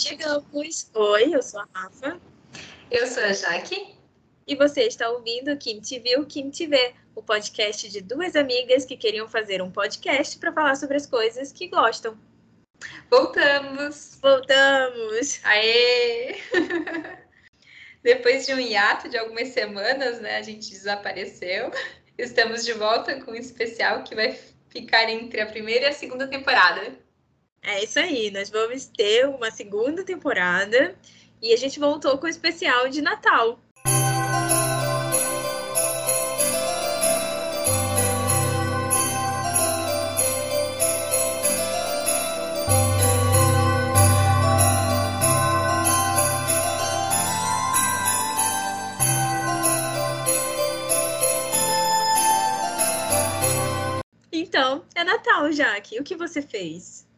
Chegamos. Oi, eu sou a Rafa. Eu sou a Jaque. E você está ouvindo Kim Te Viu, Kim Te Vê, o podcast de duas amigas que queriam fazer um podcast para falar sobre as coisas que gostam. Voltamos! Voltamos! Aê! Depois de um hiato de algumas semanas, né, a gente desapareceu. Estamos de volta com um especial que vai ficar entre a primeira e a segunda temporada. É isso aí, nós vamos ter uma segunda temporada e a gente voltou com o especial de Natal. Então, é Natal, Jaque. O que você fez?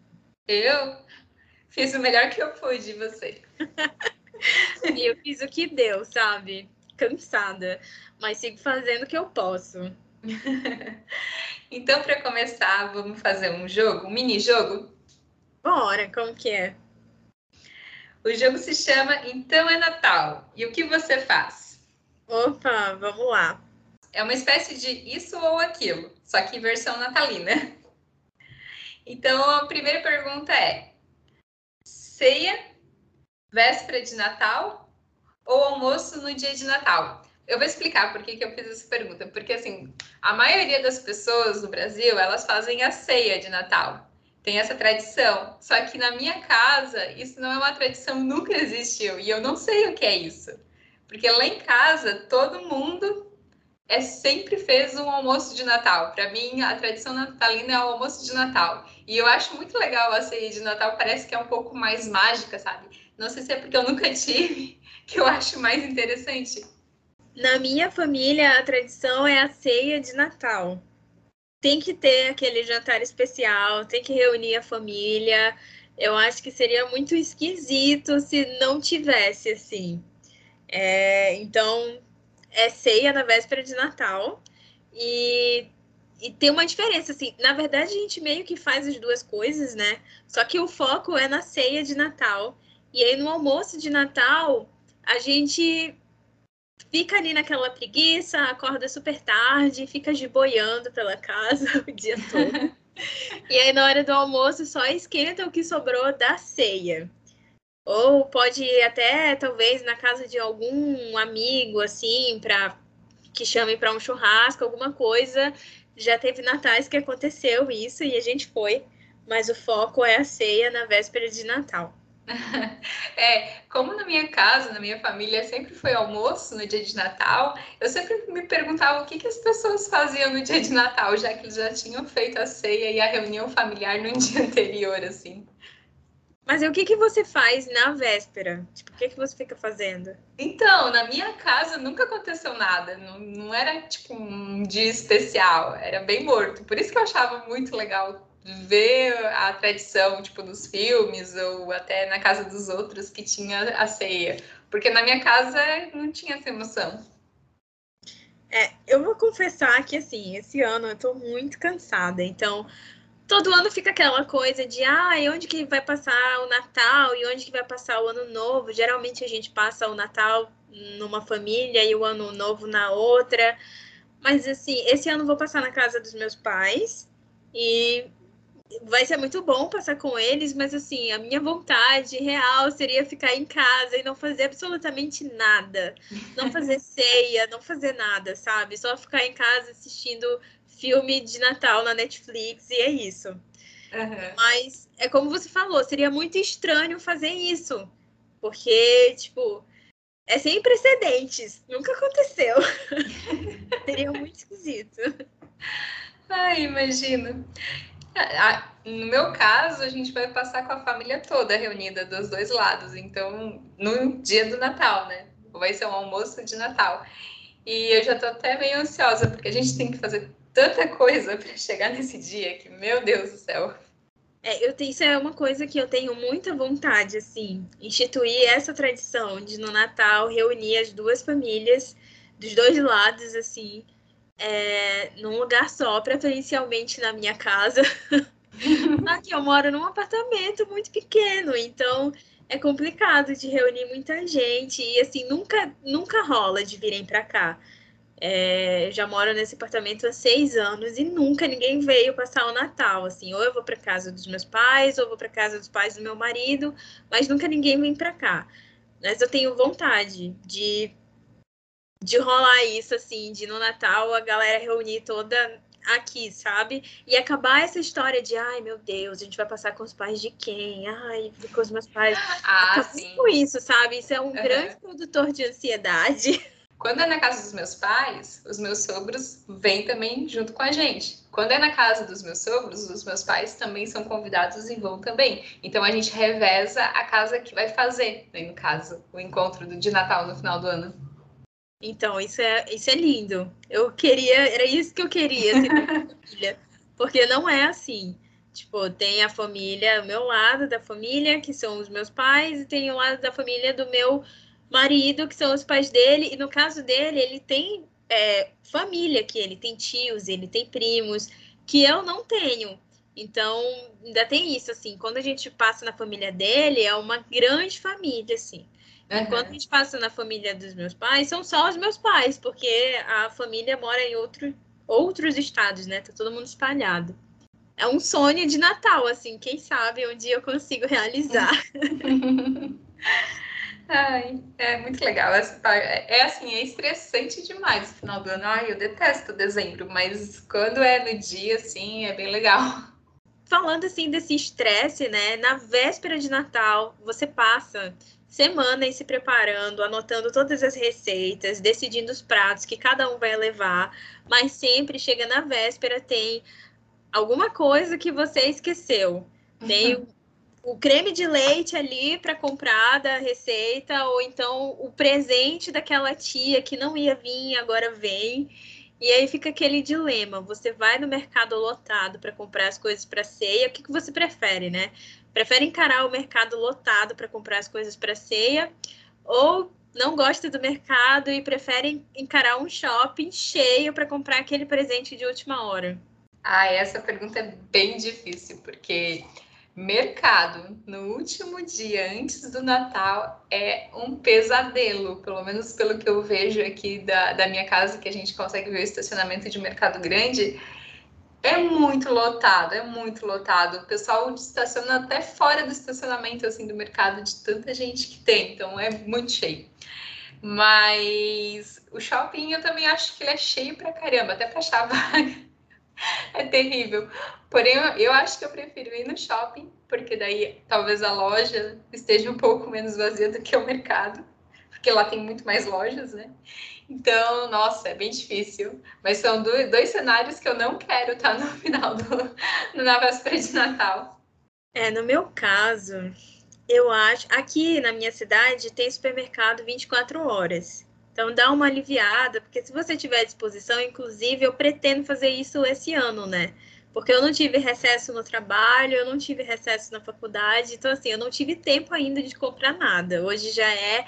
Eu fiz o melhor que eu pude, você. e eu fiz o que deu, sabe? Cansada, mas sigo fazendo o que eu posso. então, para começar, vamos fazer um jogo, um mini jogo? Bora, como que é? O jogo se chama Então é Natal. E o que você faz? Opa, vamos lá. É uma espécie de isso ou aquilo, só que versão natalina. Então, a primeira pergunta é: ceia, véspera de Natal ou almoço no dia de Natal? Eu vou explicar por que, que eu fiz essa pergunta. Porque, assim, a maioria das pessoas no Brasil, elas fazem a ceia de Natal. Tem essa tradição. Só que na minha casa, isso não é uma tradição, nunca existiu. E eu não sei o que é isso. Porque lá em casa, todo mundo é sempre fez um almoço de Natal. Para mim, a tradição natalina é o almoço de Natal. E eu acho muito legal a ceia de Natal, parece que é um pouco mais mágica, sabe? Não sei se é porque eu nunca tive, que eu acho mais interessante. Na minha família, a tradição é a ceia de Natal. Tem que ter aquele jantar especial, tem que reunir a família. Eu acho que seria muito esquisito se não tivesse assim. É, então, é ceia na véspera de Natal. E, e tem uma diferença, assim, na verdade a gente meio que faz as duas coisas, né? Só que o foco é na ceia de Natal. E aí no almoço de Natal, a gente fica ali naquela preguiça, acorda super tarde, fica boiando pela casa o dia todo. e aí na hora do almoço só esquenta o que sobrou da ceia. Ou pode ir até, talvez, na casa de algum amigo, assim, para que chame para um churrasco, alguma coisa. Já teve natais que aconteceu isso e a gente foi, mas o foco é a ceia na véspera de Natal. É, como na minha casa, na minha família, sempre foi almoço no dia de Natal, eu sempre me perguntava o que, que as pessoas faziam no dia de Natal, já que eles já tinham feito a ceia e a reunião familiar no dia anterior, assim. Mas o que, que você faz na véspera? Tipo, o que, que você fica fazendo? Então, na minha casa nunca aconteceu nada. Não, não era tipo um dia especial, era bem morto. Por isso que eu achava muito legal ver a tradição, tipo, dos filmes ou até na casa dos outros que tinha a ceia. Porque na minha casa não tinha essa emoção. É, eu vou confessar que, assim, esse ano eu tô muito cansada. Então, todo ano fica aquela coisa de ah, onde que vai passar o Natal e onde que vai passar o Ano Novo. Geralmente a gente passa o Natal numa família e o Ano Novo na outra. Mas assim, esse ano vou passar na casa dos meus pais e vai ser muito bom passar com eles, mas assim, a minha vontade real seria ficar em casa e não fazer absolutamente nada. Não fazer ceia, não fazer nada, sabe? Só ficar em casa assistindo filme de Natal na Netflix e é isso. Uhum. Mas é como você falou, seria muito estranho fazer isso. Porque, tipo, é sem precedentes. Nunca aconteceu. seria muito esquisito. Ai, imagina. No meu caso, a gente vai passar com a família toda reunida dos dois lados. Então, no dia do Natal, né? Vai ser um almoço de Natal. E eu já tô até meio ansiosa, porque a gente tem que fazer tanta coisa para chegar nesse dia que, meu Deus do céu. É, eu tenho, isso é uma coisa que eu tenho muita vontade, assim, instituir essa tradição de no Natal reunir as duas famílias dos dois lados, assim, é, num lugar só, preferencialmente na minha casa. Aqui eu moro num apartamento muito pequeno, então é complicado de reunir muita gente e assim nunca nunca rola de virem para cá. É, já moro nesse apartamento há seis anos e nunca ninguém veio passar o Natal. Assim, ou eu vou para casa dos meus pais, ou vou para casa dos pais do meu marido, mas nunca ninguém vem para cá. Mas eu tenho vontade de de rolar isso assim, de no Natal a galera reunir toda aqui, sabe? E acabar essa história de, ai meu Deus, a gente vai passar com os pais de quem? Ai, com os meus pais. Ah, sim. com isso, sabe? Isso é um uhum. grande produtor de ansiedade. Quando é na casa dos meus pais, os meus sogros vêm também junto com a gente. Quando é na casa dos meus sogros, os meus pais também são convidados e vão também. Então a gente reveza a casa que vai fazer, né, no caso, o encontro de Natal no final do ano. Então, isso é, isso é lindo. Eu queria, era isso que eu queria, assim, família. Porque não é assim. Tipo, tem a família, o meu lado da família, que são os meus pais, e tem o lado da família do meu marido, que são os pais dele. E no caso dele, ele tem é, família que ele tem tios, ele tem primos, que eu não tenho. Então, ainda tem isso, assim, quando a gente passa na família dele, é uma grande família, assim. Uhum. Quando a gente passa na família dos meus pais, são só os meus pais, porque a família mora em outro, outros estados, né? Tá todo mundo espalhado. É um sonho de Natal, assim, quem sabe um dia eu consigo realizar. Ai, é muito legal. É, é assim, é estressante demais no final do ano. Ai, eu detesto dezembro, mas quando é no dia, assim, é bem legal. Falando assim desse estresse, né? Na véspera de Natal, você passa semanas se preparando, anotando todas as receitas, decidindo os pratos que cada um vai levar, mas sempre chega na véspera tem alguma coisa que você esqueceu. Tem uhum. o creme de leite ali para comprar da receita, ou então o presente daquela tia que não ia vir agora vem. E aí fica aquele dilema: você vai no mercado lotado para comprar as coisas para ceia, o que, que você prefere, né? prefere encarar o mercado lotado para comprar as coisas para ceia ou não gosta do mercado e prefere encarar um shopping cheio para comprar aquele presente de última hora? Ah, essa pergunta é bem difícil, porque mercado no último dia antes do Natal é um pesadelo, pelo menos pelo que eu vejo aqui da, da minha casa, que a gente consegue ver o estacionamento de mercado grande é muito lotado, é muito lotado. O pessoal estaciona até fora do estacionamento assim do mercado de tanta gente que tem, então é muito cheio. Mas o shopping eu também acho que ele é cheio pra caramba, até pra achar vaga. é terrível. Porém, eu, acho que eu prefiro ir no shopping, porque daí talvez a loja esteja um pouco menos vazia do que o mercado, porque lá tem muito mais lojas, né? Então, nossa, é bem difícil. Mas são dois, cenários que eu não quero estar no final do na véspera de Natal. É, no meu caso, eu acho. Aqui na minha cidade tem supermercado 24 horas. Então dá uma aliviada, porque se você tiver disposição, inclusive, eu pretendo fazer isso esse ano, né? Porque eu não tive recesso no trabalho, eu não tive recesso na faculdade, então assim, eu não tive tempo ainda de comprar nada. Hoje já é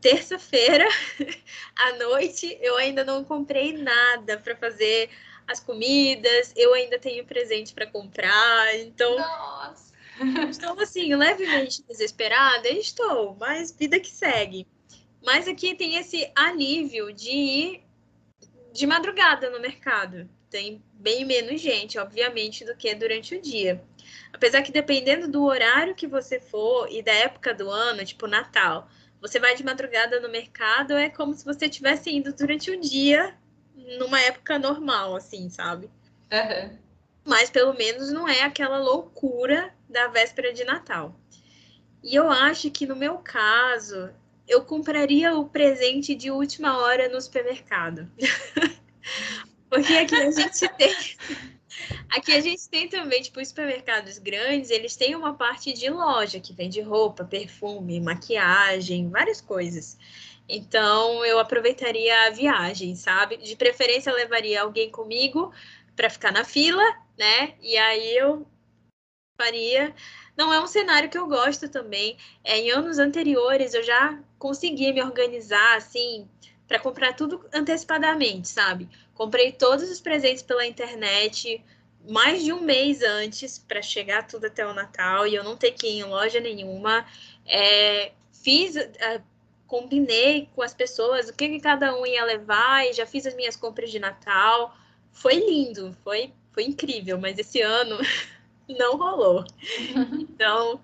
terça-feira à noite, eu ainda não comprei nada para fazer as comidas, eu ainda tenho presente para comprar, então. Nossa! Estou assim, levemente desesperada, estou, mas vida que segue. Mas aqui tem esse alívio de ir de madrugada no mercado. Tem bem menos gente, obviamente, do que durante o dia. Apesar que dependendo do horário que você for e da época do ano, tipo Natal, você vai de madrugada no mercado, é como se você tivesse indo durante o dia, numa época normal, assim, sabe? Uhum. Mas pelo menos não é aquela loucura da véspera de Natal. E eu acho que no meu caso, eu compraria o presente de última hora no supermercado. Porque aqui a gente tem Aqui a gente tem também, tipo, os supermercados grandes, eles têm uma parte de loja que vende roupa, perfume, maquiagem, várias coisas. Então, eu aproveitaria a viagem, sabe? De preferência, levaria alguém comigo para ficar na fila, né? E aí eu faria. Não é um cenário que eu gosto também. É, em anos anteriores, eu já consegui me organizar, assim, para comprar tudo antecipadamente, sabe? Comprei todos os presentes pela internet mais de um mês antes para chegar tudo até o Natal e eu não ter que ir em loja nenhuma. É, fiz, uh, combinei com as pessoas o que, que cada um ia levar e já fiz as minhas compras de Natal. Foi lindo, foi, foi incrível, mas esse ano não rolou. Então,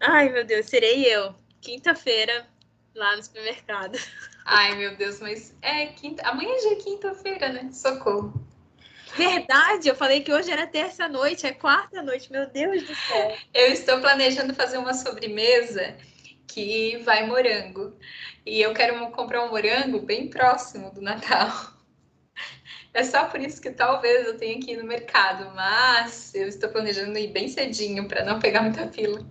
ai meu Deus, serei eu, quinta-feira, lá no supermercado. Ai meu Deus, mas é quinta. Amanhã já é quinta-feira, né? Socorro. Verdade, eu falei que hoje era terça-noite, é quarta-noite, meu Deus do céu. Eu estou planejando fazer uma sobremesa que vai morango. E eu quero comprar um morango bem próximo do Natal. É só por isso que talvez eu tenha que ir no mercado, mas eu estou planejando ir bem cedinho para não pegar muita fila.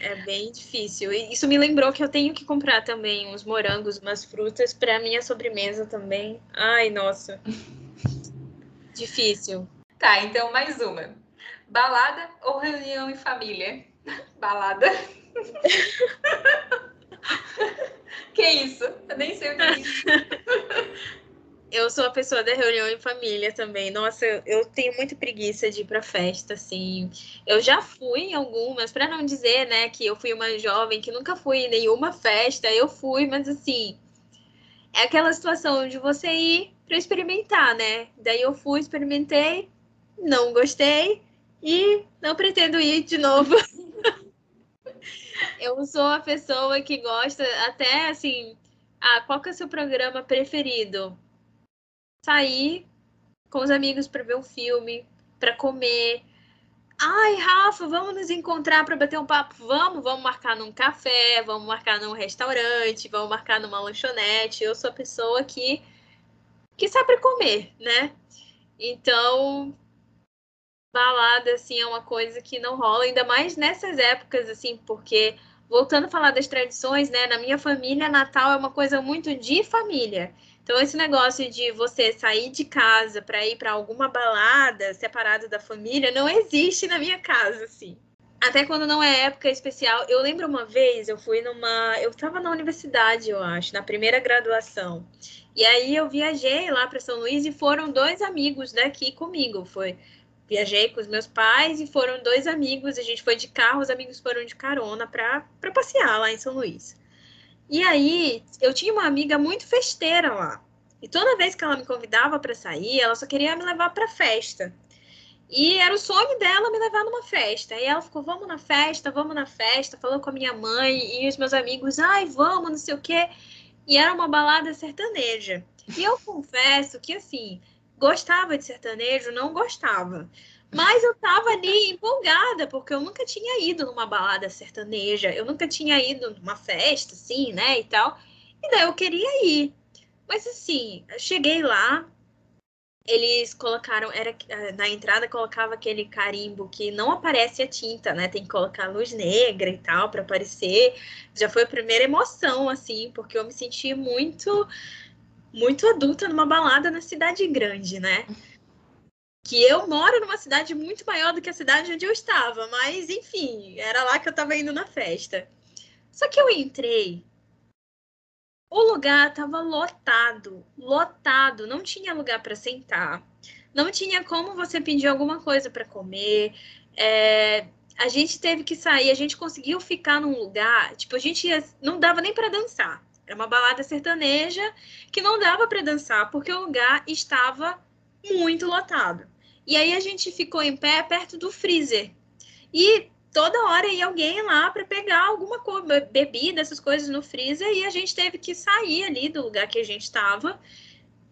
É bem difícil. E isso me lembrou que eu tenho que comprar também uns morangos, umas frutas para minha sobremesa também. Ai, nossa. difícil. Tá, então mais uma. Balada ou reunião em família? Balada. que isso? Eu nem sei o que é isso. Eu sou a pessoa da reunião em família também. Nossa, eu tenho muita preguiça de ir pra festa, assim. Eu já fui em algumas, para não dizer, né, que eu fui uma jovem que nunca fui em nenhuma festa. Eu fui, mas assim, é aquela situação de você ir para experimentar, né? Daí eu fui, experimentei, não gostei e não pretendo ir de novo. eu sou a pessoa que gosta até assim, ah, qual que é o seu programa preferido? Sair com os amigos para ver um filme, para comer. Ai, Rafa, vamos nos encontrar para bater um papo? Vamos, vamos marcar num café, vamos marcar num restaurante, vamos marcar numa lanchonete. Eu sou a pessoa que que sabe comer, né? Então, balada assim é uma coisa que não rola, ainda mais nessas épocas assim, porque voltando a falar das tradições, né, na minha família, Natal é uma coisa muito de família. Então, esse negócio de você sair de casa para ir para alguma balada separado da família não existe na minha casa, assim. Até quando não é época especial. Eu lembro uma vez, eu fui numa. Eu estava na universidade, eu acho, na primeira graduação. E aí eu viajei lá para São Luís e foram dois amigos daqui comigo. Foi. Viajei com os meus pais e foram dois amigos. A gente foi de carro, os amigos foram de carona para passear lá em São Luís. E aí, eu tinha uma amiga muito festeira lá. E toda vez que ela me convidava para sair, ela só queria me levar para festa. E era o sonho dela me levar numa festa. E ela ficou, vamos na festa, vamos na festa. Falou com a minha mãe e os meus amigos, ai, vamos, não sei o quê. E era uma balada sertaneja. E eu confesso que, assim, gostava de sertanejo, não gostava. Mas eu tava ali empolgada, porque eu nunca tinha ido numa balada sertaneja, eu nunca tinha ido numa festa, assim, né, e tal. E daí eu queria ir. Mas assim, cheguei lá, eles colocaram, era na entrada colocava aquele carimbo que não aparece a tinta, né? Tem que colocar luz negra e tal para aparecer. Já foi a primeira emoção assim, porque eu me senti muito muito adulta numa balada na cidade grande, né? Que eu moro numa cidade muito maior do que a cidade onde eu estava, mas enfim, era lá que eu estava indo na festa. Só que eu entrei, o lugar estava lotado, lotado, não tinha lugar para sentar, não tinha como você pedir alguma coisa para comer. É, a gente teve que sair, a gente conseguiu ficar num lugar, tipo, a gente ia, não dava nem para dançar. Era uma balada sertaneja que não dava para dançar porque o lugar estava muito lotado. E aí a gente ficou em pé perto do freezer. E toda hora ia alguém lá para pegar alguma coisa, bebida, essas coisas no freezer, e a gente teve que sair ali do lugar que a gente estava.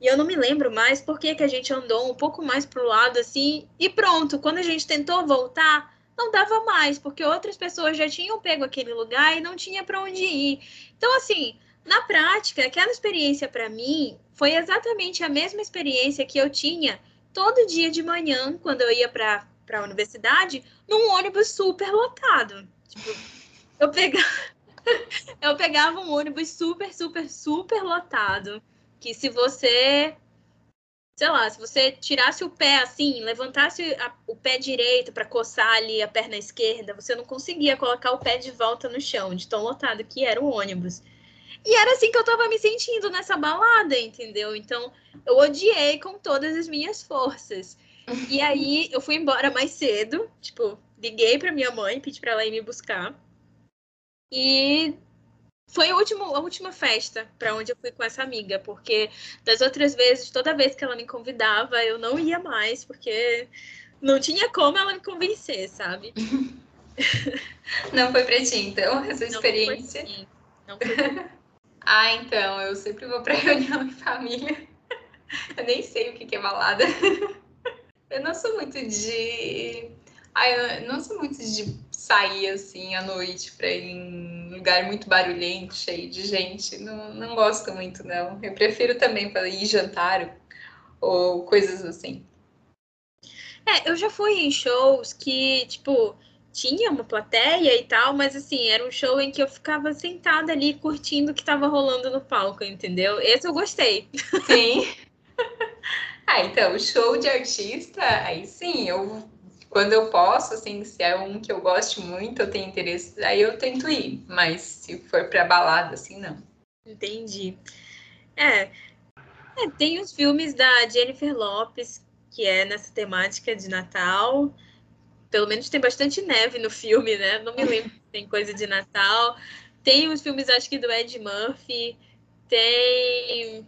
E eu não me lembro mais por que, a gente andou um pouco mais para o lado assim, e pronto, quando a gente tentou voltar, não dava mais, porque outras pessoas já tinham pego aquele lugar e não tinha para onde ir. Então, assim, na prática, aquela experiência para mim foi exatamente a mesma experiência que eu tinha todo dia de manhã, quando eu ia para a universidade, num ônibus super lotado. Tipo, eu pegava, eu pegava um ônibus super, super, super lotado. Que se você, sei lá, se você tirasse o pé assim, levantasse a, o pé direito para coçar ali a perna esquerda, você não conseguia colocar o pé de volta no chão, de tão lotado que era o ônibus. E era assim que eu tava me sentindo nessa balada, entendeu? Então, eu odiei com todas as minhas forças. E aí, eu fui embora mais cedo, tipo, liguei pra minha mãe, pedi pra ela ir me buscar. E foi a última, a última festa para onde eu fui com essa amiga, porque das outras vezes, toda vez que ela me convidava, eu não ia mais, porque não tinha como ela me convencer, sabe? Não foi pra ti, então, essa experiência? Não foi, não foi ah, então, eu sempre vou pra reunião em família. Eu nem sei o que é balada. Eu não sou muito de. Ah, eu não sou muito de sair assim à noite pra ir em lugar muito barulhento, cheio de gente. Não, não gosto muito, não. Eu prefiro também para ir jantar ou coisas assim. É, eu já fui em shows que, tipo, tinha uma plateia e tal, mas assim, era um show em que eu ficava sentada ali curtindo o que estava rolando no palco, entendeu? Esse eu gostei. Sim. ah, então, show de artista, aí sim, eu quando eu posso, assim, se é um que eu gosto muito, eu tenho interesse, aí eu tento ir, mas se for para balada, assim, não. Entendi. É, é, tem os filmes da Jennifer Lopes, que é nessa temática de Natal. Pelo menos tem bastante neve no filme, né? Não me lembro se tem coisa de Natal. Tem os filmes, acho que do Ed Murphy. Tem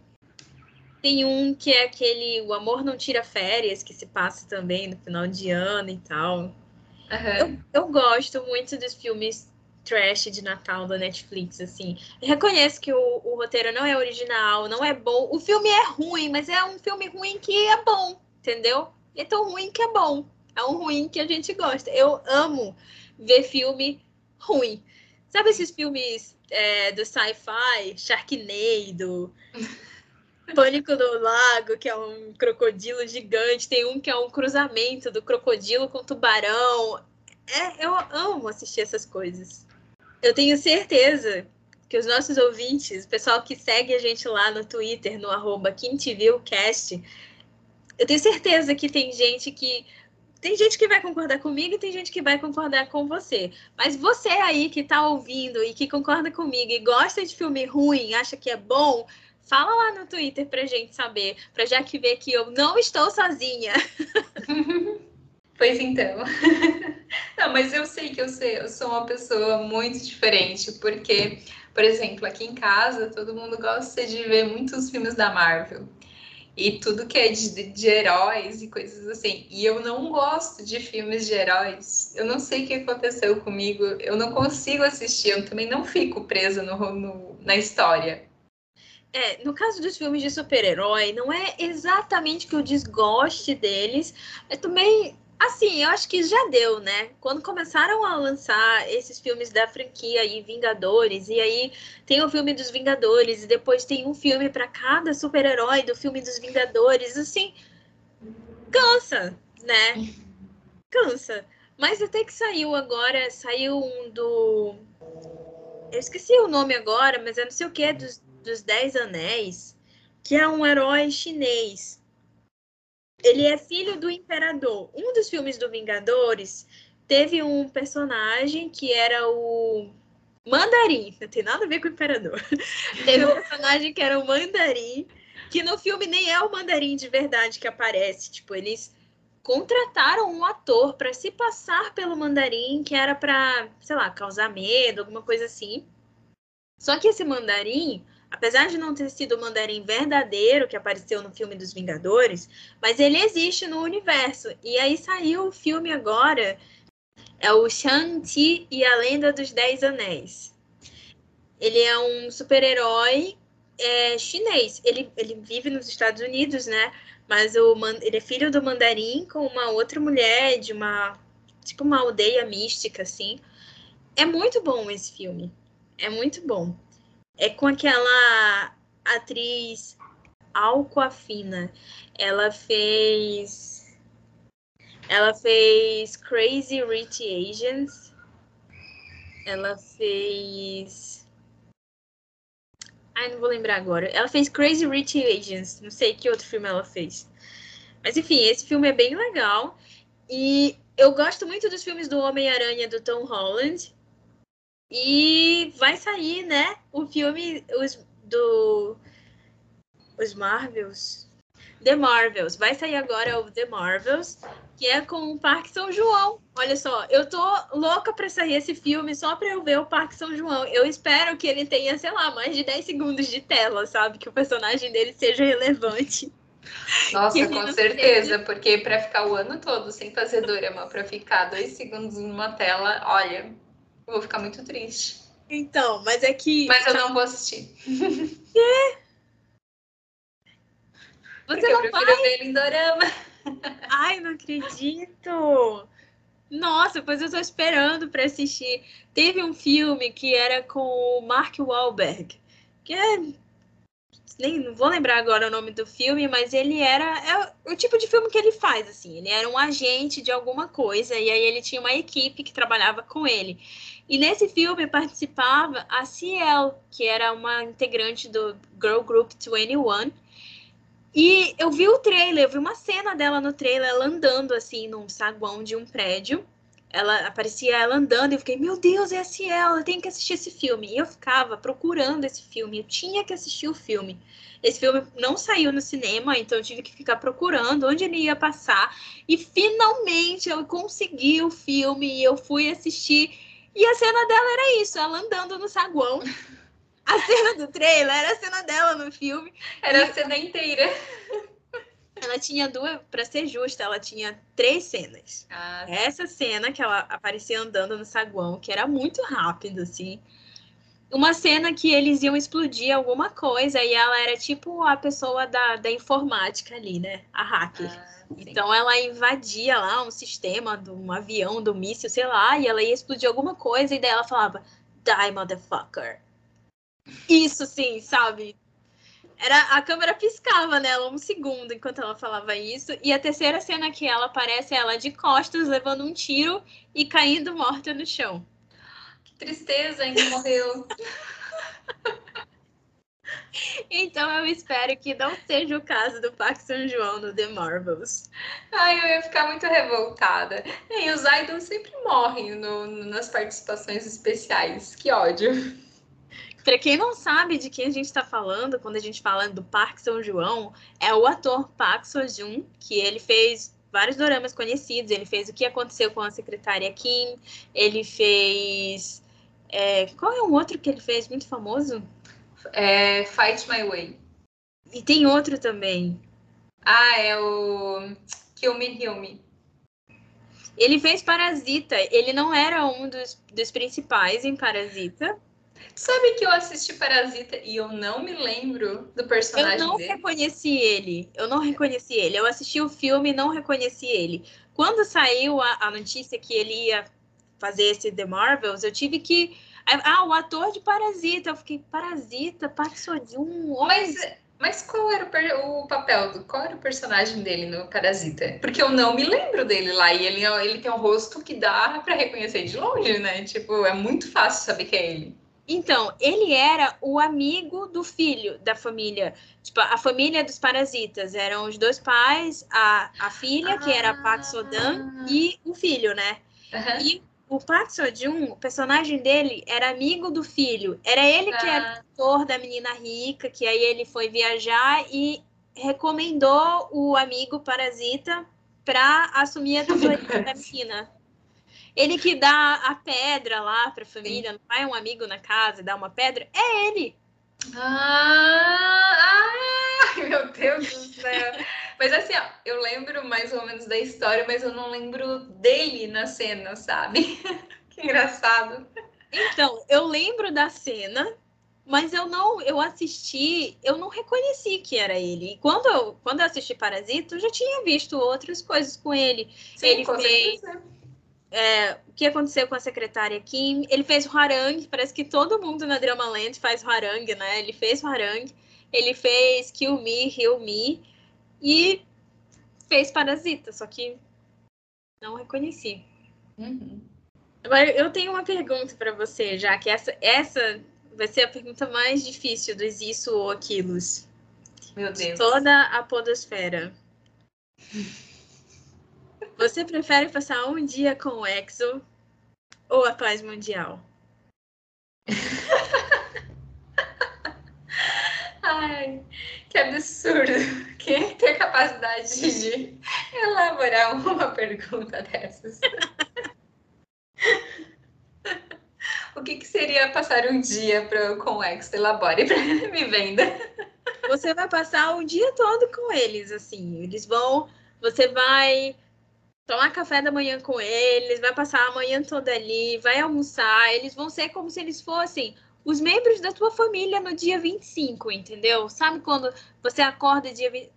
tem um que é aquele O Amor Não Tira Férias, que se passa também no final de ano e tal. Uhum. Eu, eu gosto muito dos filmes trash de Natal da Netflix, assim. Reconheço que o, o, roteiro não é original, não é bom. O filme é ruim, mas é um filme ruim que é bom, entendeu? É tão ruim que é bom. É um ruim que a gente gosta. Eu amo ver filme ruim. Sabe esses filmes é, do sci-fi? Sharknado, Pânico no Lago, que é um crocodilo gigante. Tem um que é um cruzamento do crocodilo com tubarão. É, eu amo assistir essas coisas. Eu tenho certeza que os nossos ouvintes, o pessoal que segue a gente lá no Twitter, no arroba QuimTVCast, eu tenho certeza que tem gente que. Tem gente que vai concordar comigo e tem gente que vai concordar com você. Mas você aí que está ouvindo e que concorda comigo e gosta de filme ruim, acha que é bom, Fala lá no Twitter pra gente saber, pra já que ver que eu não estou sozinha. Pois então. Não, mas eu sei que eu, sei, eu sou uma pessoa muito diferente, porque, por exemplo, aqui em casa todo mundo gosta de ver muitos filmes da Marvel. E tudo que é de, de heróis e coisas assim. E eu não gosto de filmes de heróis. Eu não sei o que aconteceu comigo. Eu não consigo assistir. Eu também não fico presa no, no na história. É, no caso dos filmes de super-herói, não é exatamente que eu desgoste deles, mas também, assim, eu acho que já deu, né? Quando começaram a lançar esses filmes da franquia aí, Vingadores, e aí tem o filme dos Vingadores, e depois tem um filme para cada super-herói do filme dos Vingadores, assim, cansa, né? Cansa. Mas até que saiu agora, saiu um do. Eu esqueci o nome agora, mas é não sei o que, dos dos Dez Anéis, que é um herói chinês. Ele é filho do imperador. Um dos filmes do Vingadores teve um personagem que era o Mandarim. Não tem nada a ver com o imperador. teve um personagem que era o Mandarim, que no filme nem é o Mandarim de verdade que aparece. Tipo, eles contrataram um ator para se passar pelo Mandarim, que era para, sei lá, causar medo, alguma coisa assim. Só que esse Mandarim apesar de não ter sido o mandarim verdadeiro que apareceu no filme dos Vingadores, mas ele existe no universo. E aí saiu o filme agora, é o Shang-Chi e a Lenda dos Dez Anéis. Ele é um super-herói é, chinês. Ele, ele vive nos Estados Unidos, né? Mas o, ele é filho do mandarim com uma outra mulher de uma tipo uma aldeia mística, assim. É muito bom esse filme. É muito bom é com aquela atriz Alcoafina. Ela fez. Ela fez Crazy Rich Asians. Ela fez. Ai, não vou lembrar agora. Ela fez Crazy Rich Asians. Não sei que outro filme ela fez. Mas enfim, esse filme é bem legal. E eu gosto muito dos filmes do Homem-Aranha do Tom Holland. E vai sair, né, o filme os, do os Marvels. The Marvels. Vai sair agora o The Marvels que é com o Parque São João. Olha só, eu tô louca pra sair esse filme só pra eu ver o Parque São João. Eu espero que ele tenha, sei lá, mais de 10 segundos de tela, sabe? Que o personagem dele seja relevante. Nossa, com certeza, seja... porque para ficar o ano todo sem fazer dorama, para ficar dois segundos numa tela, olha, eu vou ficar muito triste. Então, mas é que. Mas eu não vou assistir. Quê? Você Porque não eu vai? ver ele em dorama. Ai, não acredito! Nossa, pois eu tô esperando para assistir. Teve um filme que era com o Mark Wahlberg, que é nem não vou lembrar agora o nome do filme, mas ele era é o tipo de filme que ele faz assim. Ele era um agente de alguma coisa e aí ele tinha uma equipe que trabalhava com ele. E nesse filme participava a Ciel, que era uma integrante do Girl Group 21 e eu vi o trailer, eu vi uma cena dela no trailer, ela andando assim num saguão de um prédio. Ela aparecia ela andando e eu fiquei, meu Deus, é a Ciel, eu tenho que assistir esse filme. E eu ficava procurando esse filme, eu tinha que assistir o filme. Esse filme não saiu no cinema, então eu tive que ficar procurando onde ele ia passar. E finalmente eu consegui o filme e eu fui assistir. E a cena dela era isso, ela andando no saguão. A cena do trailer era a cena dela no filme. Era e... a cena inteira. Ela tinha duas, para ser justa, ela tinha três cenas. Ah, Essa cena que ela aparecia andando no saguão, que era muito rápido, assim. Uma cena que eles iam explodir alguma coisa e ela era tipo a pessoa da, da informática ali, né? A hacker. Ah, então ela invadia lá um sistema de um avião, do um míssil, sei lá, e ela ia explodir alguma coisa e daí ela falava, die, motherfucker. Isso sim, sabe? Era, a câmera piscava nela um segundo enquanto ela falava isso. E a terceira cena que ela aparece é ela de costas, levando um tiro e caindo morta no chão. Que tristeza, ainda morreu. então eu espero que não seja o caso do Park São João no The Marvels. Ai, eu ia ficar muito revoltada. E os idols sempre morrem no, nas participações especiais. Que ódio. Para quem não sabe de quem a gente está falando, quando a gente fala do Parque São João, é o ator Park Seo-joon, que ele fez vários doramas conhecidos. Ele fez O que Aconteceu com a Secretária Kim, ele fez... É, qual é um outro que ele fez muito famoso? É Fight My Way. E tem outro também. Ah, é o Kill Me, Kill Me. Ele fez Parasita. Ele não era um dos, dos principais em Parasita, Sabe que eu assisti Parasita e eu não me lembro do personagem Eu não dele? reconheci ele. Eu não reconheci ele. Eu assisti o filme e não reconheci ele. Quando saiu a, a notícia que ele ia fazer esse The Marvels, eu tive que... Ah, o ator de Parasita. Eu fiquei, Parasita, Park Seo-joon... Mas, mas qual era o, o, papel, do, qual era o personagem dele no Parasita? Porque eu não me lembro dele lá. E ele, ele tem um rosto que dá para reconhecer de longe, né? Tipo, é muito fácil saber que é ele. Então, ele era o amigo do filho da família. Tipo, a família dos parasitas. Eram os dois pais, a, a filha, ah. que era a Park Sodan, ah. e o filho, né? Uhum. E o Park Seo-joon, o personagem dele, era amigo do filho. Era ele ah. que era ah. tutor da menina rica, que aí ele foi viajar e recomendou o amigo parasita para assumir a tutoria da menina. Ele que dá a pedra lá para a família, não vai um amigo na casa e dá uma pedra, é ele. Ah, ai, meu Deus do céu. mas assim, ó, eu lembro mais ou menos da história, mas eu não lembro dele na cena, sabe? que engraçado. Então, eu lembro da cena, mas eu não, eu assisti, eu não reconheci que era ele. E quando eu, quando eu assisti Parasita, eu já tinha visto outras coisas com ele. Sim, ele com fez, certeza é, o que aconteceu com a secretária Kim. Ele fez o Harang, parece que todo mundo na Drama Land faz o Harang, né? Ele fez o Harang, ele fez Kill Me, Heal Me e fez Parasita, só que não reconheci. Uhum. Agora, eu tenho uma pergunta para você, já que essa, essa vai ser a pergunta mais difícil dos isso ou aquilos. Meu Deus. De toda a podosfera. Você prefere passar um dia com o Exo ou a paz mundial? Ai, que absurdo. Quem é tem a capacidade de elaborar uma pergunta dessas? o que, que, seria passar um dia pra, com o Ex? Elabore para me venda. Você vai passar o dia todo com eles, assim. Eles vão. Você vai tomar café da manhã com eles, vai passar a manhã toda ali, vai almoçar. Eles vão ser como se eles fossem os membros da tua família no dia 25, entendeu? Sabe quando você acorda dia 20...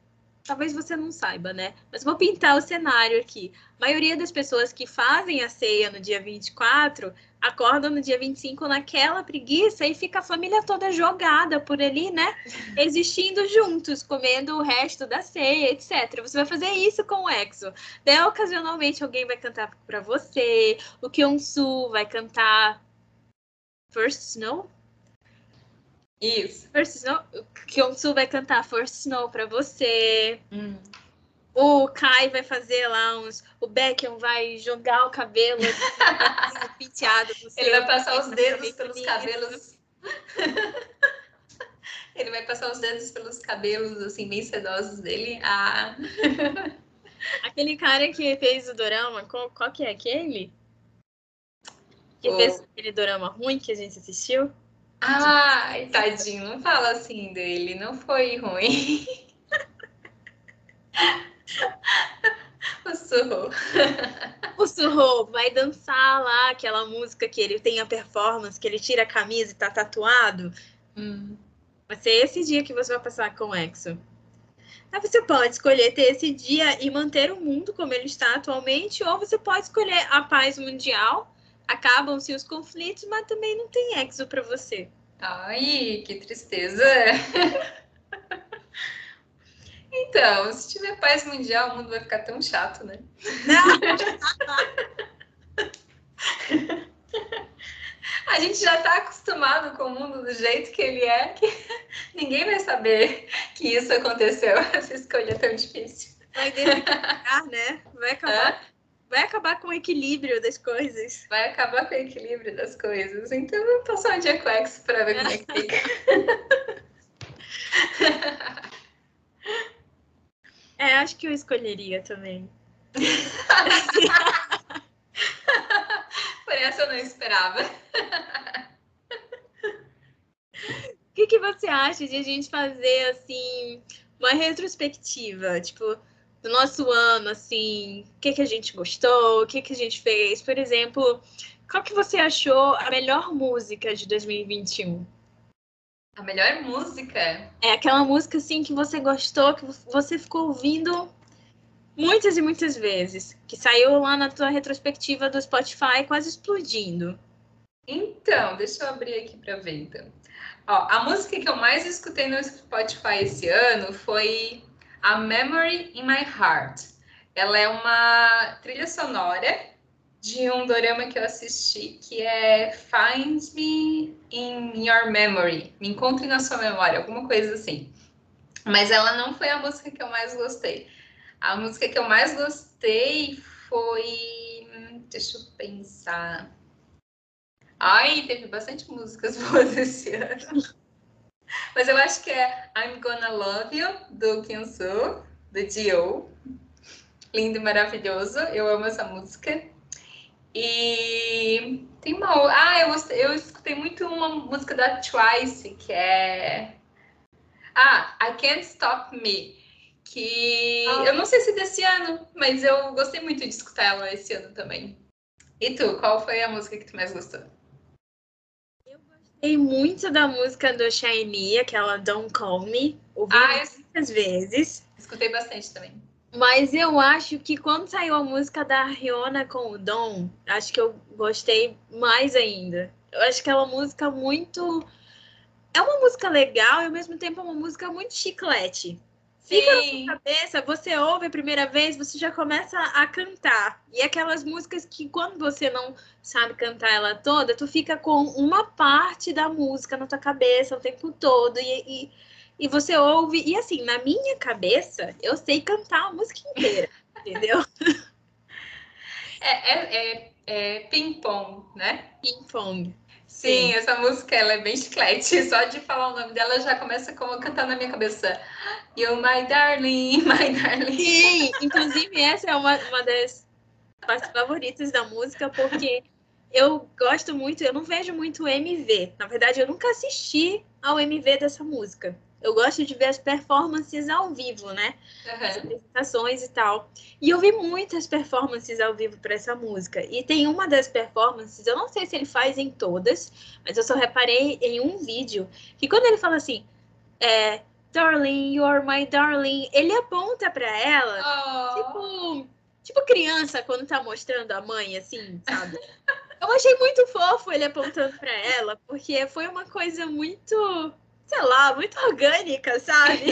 Talvez você não saiba, né? Mas vou pintar o cenário aqui. A maioria das pessoas que fazem a ceia no dia 24 acordam no dia 25 naquela preguiça e fica a família toda jogada por ali, né? Existindo juntos, comendo o resto da ceia, etc. Você vai fazer isso com o Exo. Daí, ocasionalmente, alguém vai cantar para você, o Kyonsu vai cantar First Snow, isso. First Snow, Kyonsu vai cantar First Snow pra você. Hum. O Kai vai fazer lá uns. O Beckham vai jogar o cabelo penteado. Ele vai passar os dedos pelos cabelos. Ele vai passar os dedos pelos cabelos, assim, bem sedosos dele. Ah. Aquele cara que fez o dorama, qual, qual que é aquele? Que fez aquele dorama ruim que a gente assistiu? Ai, tadinho, não fala assim dele, não foi ruim. o Surro. O Surro vai dançar lá aquela música que ele tem a performance, que ele tira a camisa e tá tatuado. Hum. Vai ser esse dia que você vai passar com o Exo. Aí você pode escolher ter esse dia e manter o mundo como ele está atualmente, ou você pode escolher a paz mundial acabam-se os conflitos, mas também não tem exo para você. Ai, que tristeza. então, se tiver paz mundial, o mundo vai ficar tão chato, né? A gente já está acostumado com o mundo do jeito que ele é, que ninguém vai saber que isso aconteceu, essa escolha tão difícil. Vai identificar, né? Vai acabar vai acabar com o equilíbrio das coisas. Vai acabar com o equilíbrio das coisas. Então vamos passar um dia com X para ver como é que fica. é, acho que eu escolheria também. Por essa eu não esperava. O que, que você acha de a gente fazer assim uma retrospectiva? Tipo, do nosso ano, assim, o que, que a gente gostou, o que, que a gente fez. Por exemplo, qual que você achou a melhor música de 2021? A melhor música? É aquela música, assim, que você gostou, que você ficou ouvindo muitas e muitas vezes, que saiu lá na tua retrospectiva do Spotify quase explodindo. Então, deixa eu abrir aqui para ver, então. Ó, a música que eu mais escutei no Spotify esse ano foi a Memory in My Heart. Ela é uma trilha sonora de um dorama que eu assisti que é Find Me in Your Memory. Me encontre na sua memória, alguma coisa assim. Mas ela não foi a música que eu mais gostei. A música que eu mais gostei foi. Deixa eu pensar. Ai, teve bastante músicas boas esse ano. Mas eu acho que é I'm Gonna Love You, do Kyunsu, do Dio. Lindo e maravilhoso. Eu amo essa música. E tem uma outra. Ah, eu, eu escutei muito uma música da Twice, que é. Ah, I Can't Stop Me. Que ah. eu não sei se desse ano, mas eu gostei muito de escutar ela esse ano também. E tu, qual foi a música que tu mais gostou? Gostei muito da música do Shiny, aquela Don't Call Me. Ouvi ah, muitas vezes. Escutei bastante também. Mas eu acho que quando saiu a música da Riona com o Dom, acho que eu gostei mais ainda. Eu acho que é uma música muito. É uma música legal e ao mesmo tempo é uma música muito chiclete. Fica na sua cabeça, você ouve a primeira vez, você já começa a cantar. E aquelas músicas que quando você não sabe cantar ela toda, tu fica com uma parte da música na tua cabeça o tempo todo. E, e, e você ouve. E assim, na minha cabeça, eu sei cantar a música inteira, entendeu? É, é, é, é ping-pong, né? Ping-pong. Sim, essa música ela é bem chiclete. Só de falar o nome dela já começa como a cantar na minha cabeça. You, my darling, my darling. Sim, inclusive essa é uma, uma das partes favoritas da música, porque eu gosto muito, eu não vejo muito MV. Na verdade, eu nunca assisti ao MV dessa música. Eu gosto de ver as performances ao vivo, né? Uhum. As apresentações e tal. E eu vi muitas performances ao vivo para essa música. E tem uma das performances, eu não sei se ele faz em todas, mas eu só reparei em um vídeo que quando ele fala assim, é, Darling, you're my darling, ele aponta para ela, oh. tipo, tipo criança quando tá mostrando a mãe, assim, sabe? Eu achei muito fofo ele apontando para ela, porque foi uma coisa muito sei lá, muito orgânica, sabe?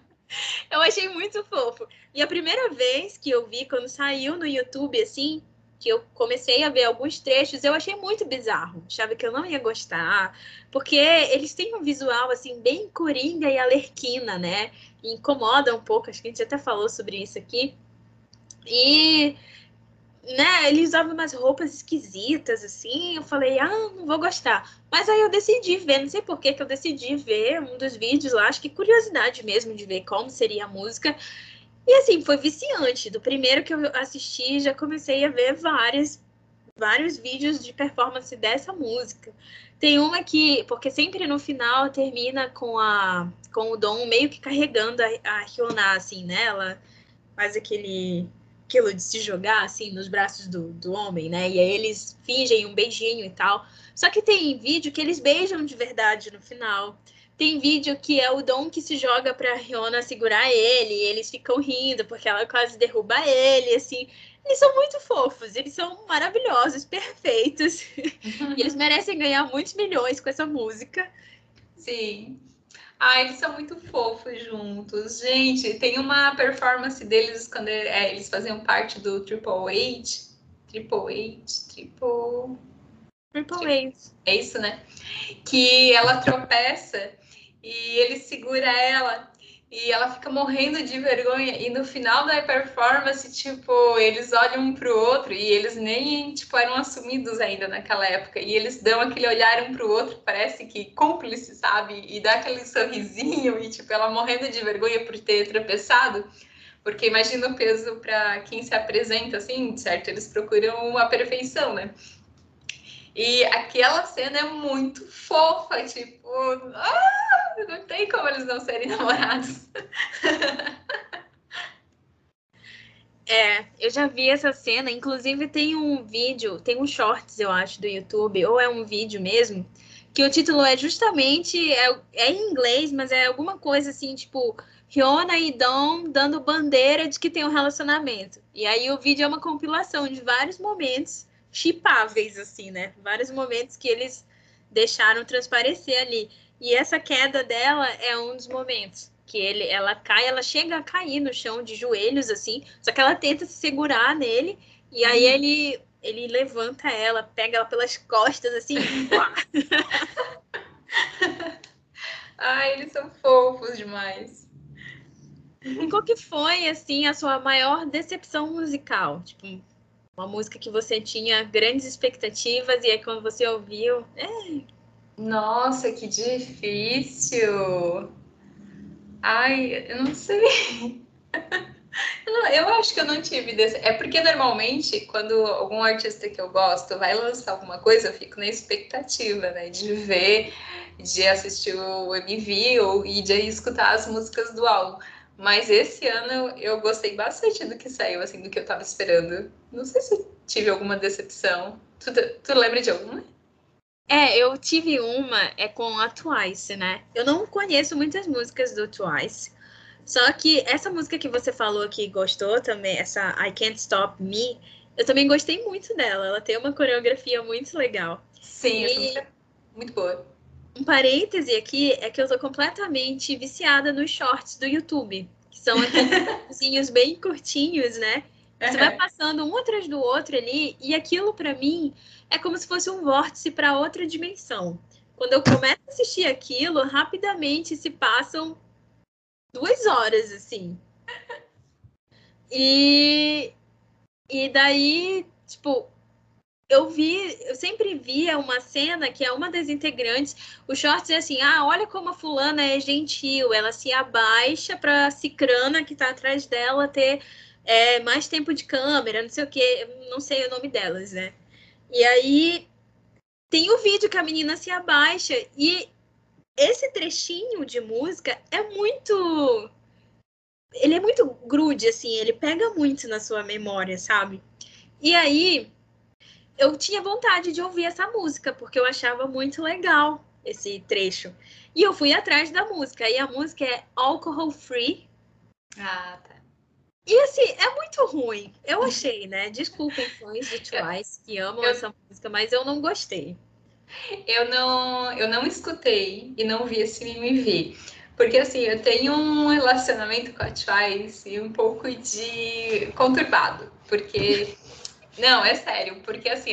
eu achei muito fofo. E a primeira vez que eu vi, quando saiu no YouTube, assim, que eu comecei a ver alguns trechos, eu achei muito bizarro. Achava que eu não ia gostar, porque eles têm um visual, assim, bem coringa e alerquina, né? E incomoda um pouco, acho que a gente até falou sobre isso aqui. E né, ele usava umas roupas esquisitas, assim. Eu falei, ah, não vou gostar. Mas aí eu decidi ver, não sei por que que eu decidi ver um dos vídeos lá, acho que curiosidade mesmo de ver como seria a música. E assim, foi viciante. Do primeiro que eu assisti, já comecei a ver várias, vários vídeos de performance dessa música. Tem uma que, porque sempre no final termina com a com o Dom meio que carregando a, a assim, né? Ela faz aquele aquilo de se jogar assim nos braços do, do homem, né? E aí eles fingem um beijinho e tal. Só que tem vídeo que eles beijam de verdade no final. Tem vídeo que é o Dom que se joga pra Riona segurar ele, e eles ficam rindo porque ela quase derruba ele, assim. Eles são muito fofos, eles são maravilhosos, perfeitos. e eles merecem ganhar muitos milhões com essa música. Sim. Ah, eles são muito fofos juntos. Gente, tem uma performance deles quando é, eles faziam parte do Triple H. Triple H, Triple. Triple H. É isso, né? Que ela tropeça e ele segura ela e ela fica morrendo de vergonha. E no final da performance, tipo, eles olham um pro outro e eles nem, tipo, eram assumidos ainda naquela época. E eles dão aquele olhar um pro outro, parece que cúmplice, sabe? E dá aquele sorrisinho e, tipo, ela morrendo de vergonha por ter tropeçado. Porque imagina o peso para quem se apresenta assim, certo? Eles procuram a perfeição, né? E aquela cena é muito fofa, tipo, ah, não tem como eles não serem namorados. É, eu já vi essa cena. Inclusive, tem um vídeo, tem um shorts, eu acho, do YouTube, ou é um vídeo mesmo, que o título é justamente. É, é em inglês, mas é alguma coisa assim, tipo. Riona e Dom dando bandeira de que tem um relacionamento. E aí o vídeo é uma compilação de vários momentos chipáveis, assim, né? Vários momentos que eles deixaram transparecer ali. E essa queda dela é um dos momentos que ele, ela cai, ela chega a cair no chão de joelhos, assim, só que ela tenta se segurar nele, e aí hum. ele, ele levanta ela, pega ela pelas costas, assim, Ai, eles são fofos demais. E qual que foi, assim, a sua maior decepção musical? Tipo, uma música que você tinha grandes expectativas e aí quando você ouviu. É... Nossa, que difícil! Ai, eu não sei. Eu acho que eu não tive desse. É porque normalmente, quando algum artista que eu gosto vai lançar alguma coisa, eu fico na expectativa, né? De ver, de assistir o MV ou e de escutar as músicas do álbum. Mas esse ano eu gostei bastante do que saiu, assim, do que eu tava esperando. Não sei se tive alguma decepção. Tu, tu lembra de alguma? É, eu tive uma, é com a Twice, né? Eu não conheço muitas músicas do Twice. Só que essa música que você falou que gostou também, essa I Can't Stop Me, eu também gostei muito dela. Ela tem uma coreografia muito legal. Sim, e... essa é muito boa. Um parêntese aqui é que eu tô completamente viciada nos shorts do YouTube, que são aqueles bem curtinhos, né? Você vai passando um atrás do outro ali, e aquilo para mim é como se fosse um vórtice para outra dimensão. Quando eu começo a assistir aquilo, rapidamente se passam duas horas, assim. E, e daí, tipo, eu vi, eu sempre via uma cena que é uma das integrantes, o shorts é assim, ah, olha como a fulana é gentil, ela se abaixa para cicrana que está atrás dela ter é, mais tempo de câmera, não sei o que, não sei o nome delas, né? E aí tem o vídeo que a menina se abaixa e esse trechinho de música é muito ele é muito grude assim, ele pega muito na sua memória, sabe? E aí eu tinha vontade de ouvir essa música, porque eu achava muito legal esse trecho. E eu fui atrás da música, e a música é Alcohol Free. Ah, tá. E assim, é muito ruim. Eu achei, né? Desculpem fãs de Twice que amam eu... essa música, mas eu não gostei. Eu não, eu não escutei e não vi esse MV. Porque assim, eu tenho um relacionamento com a Twice um pouco de conturbado. Porque não, é sério, porque assim,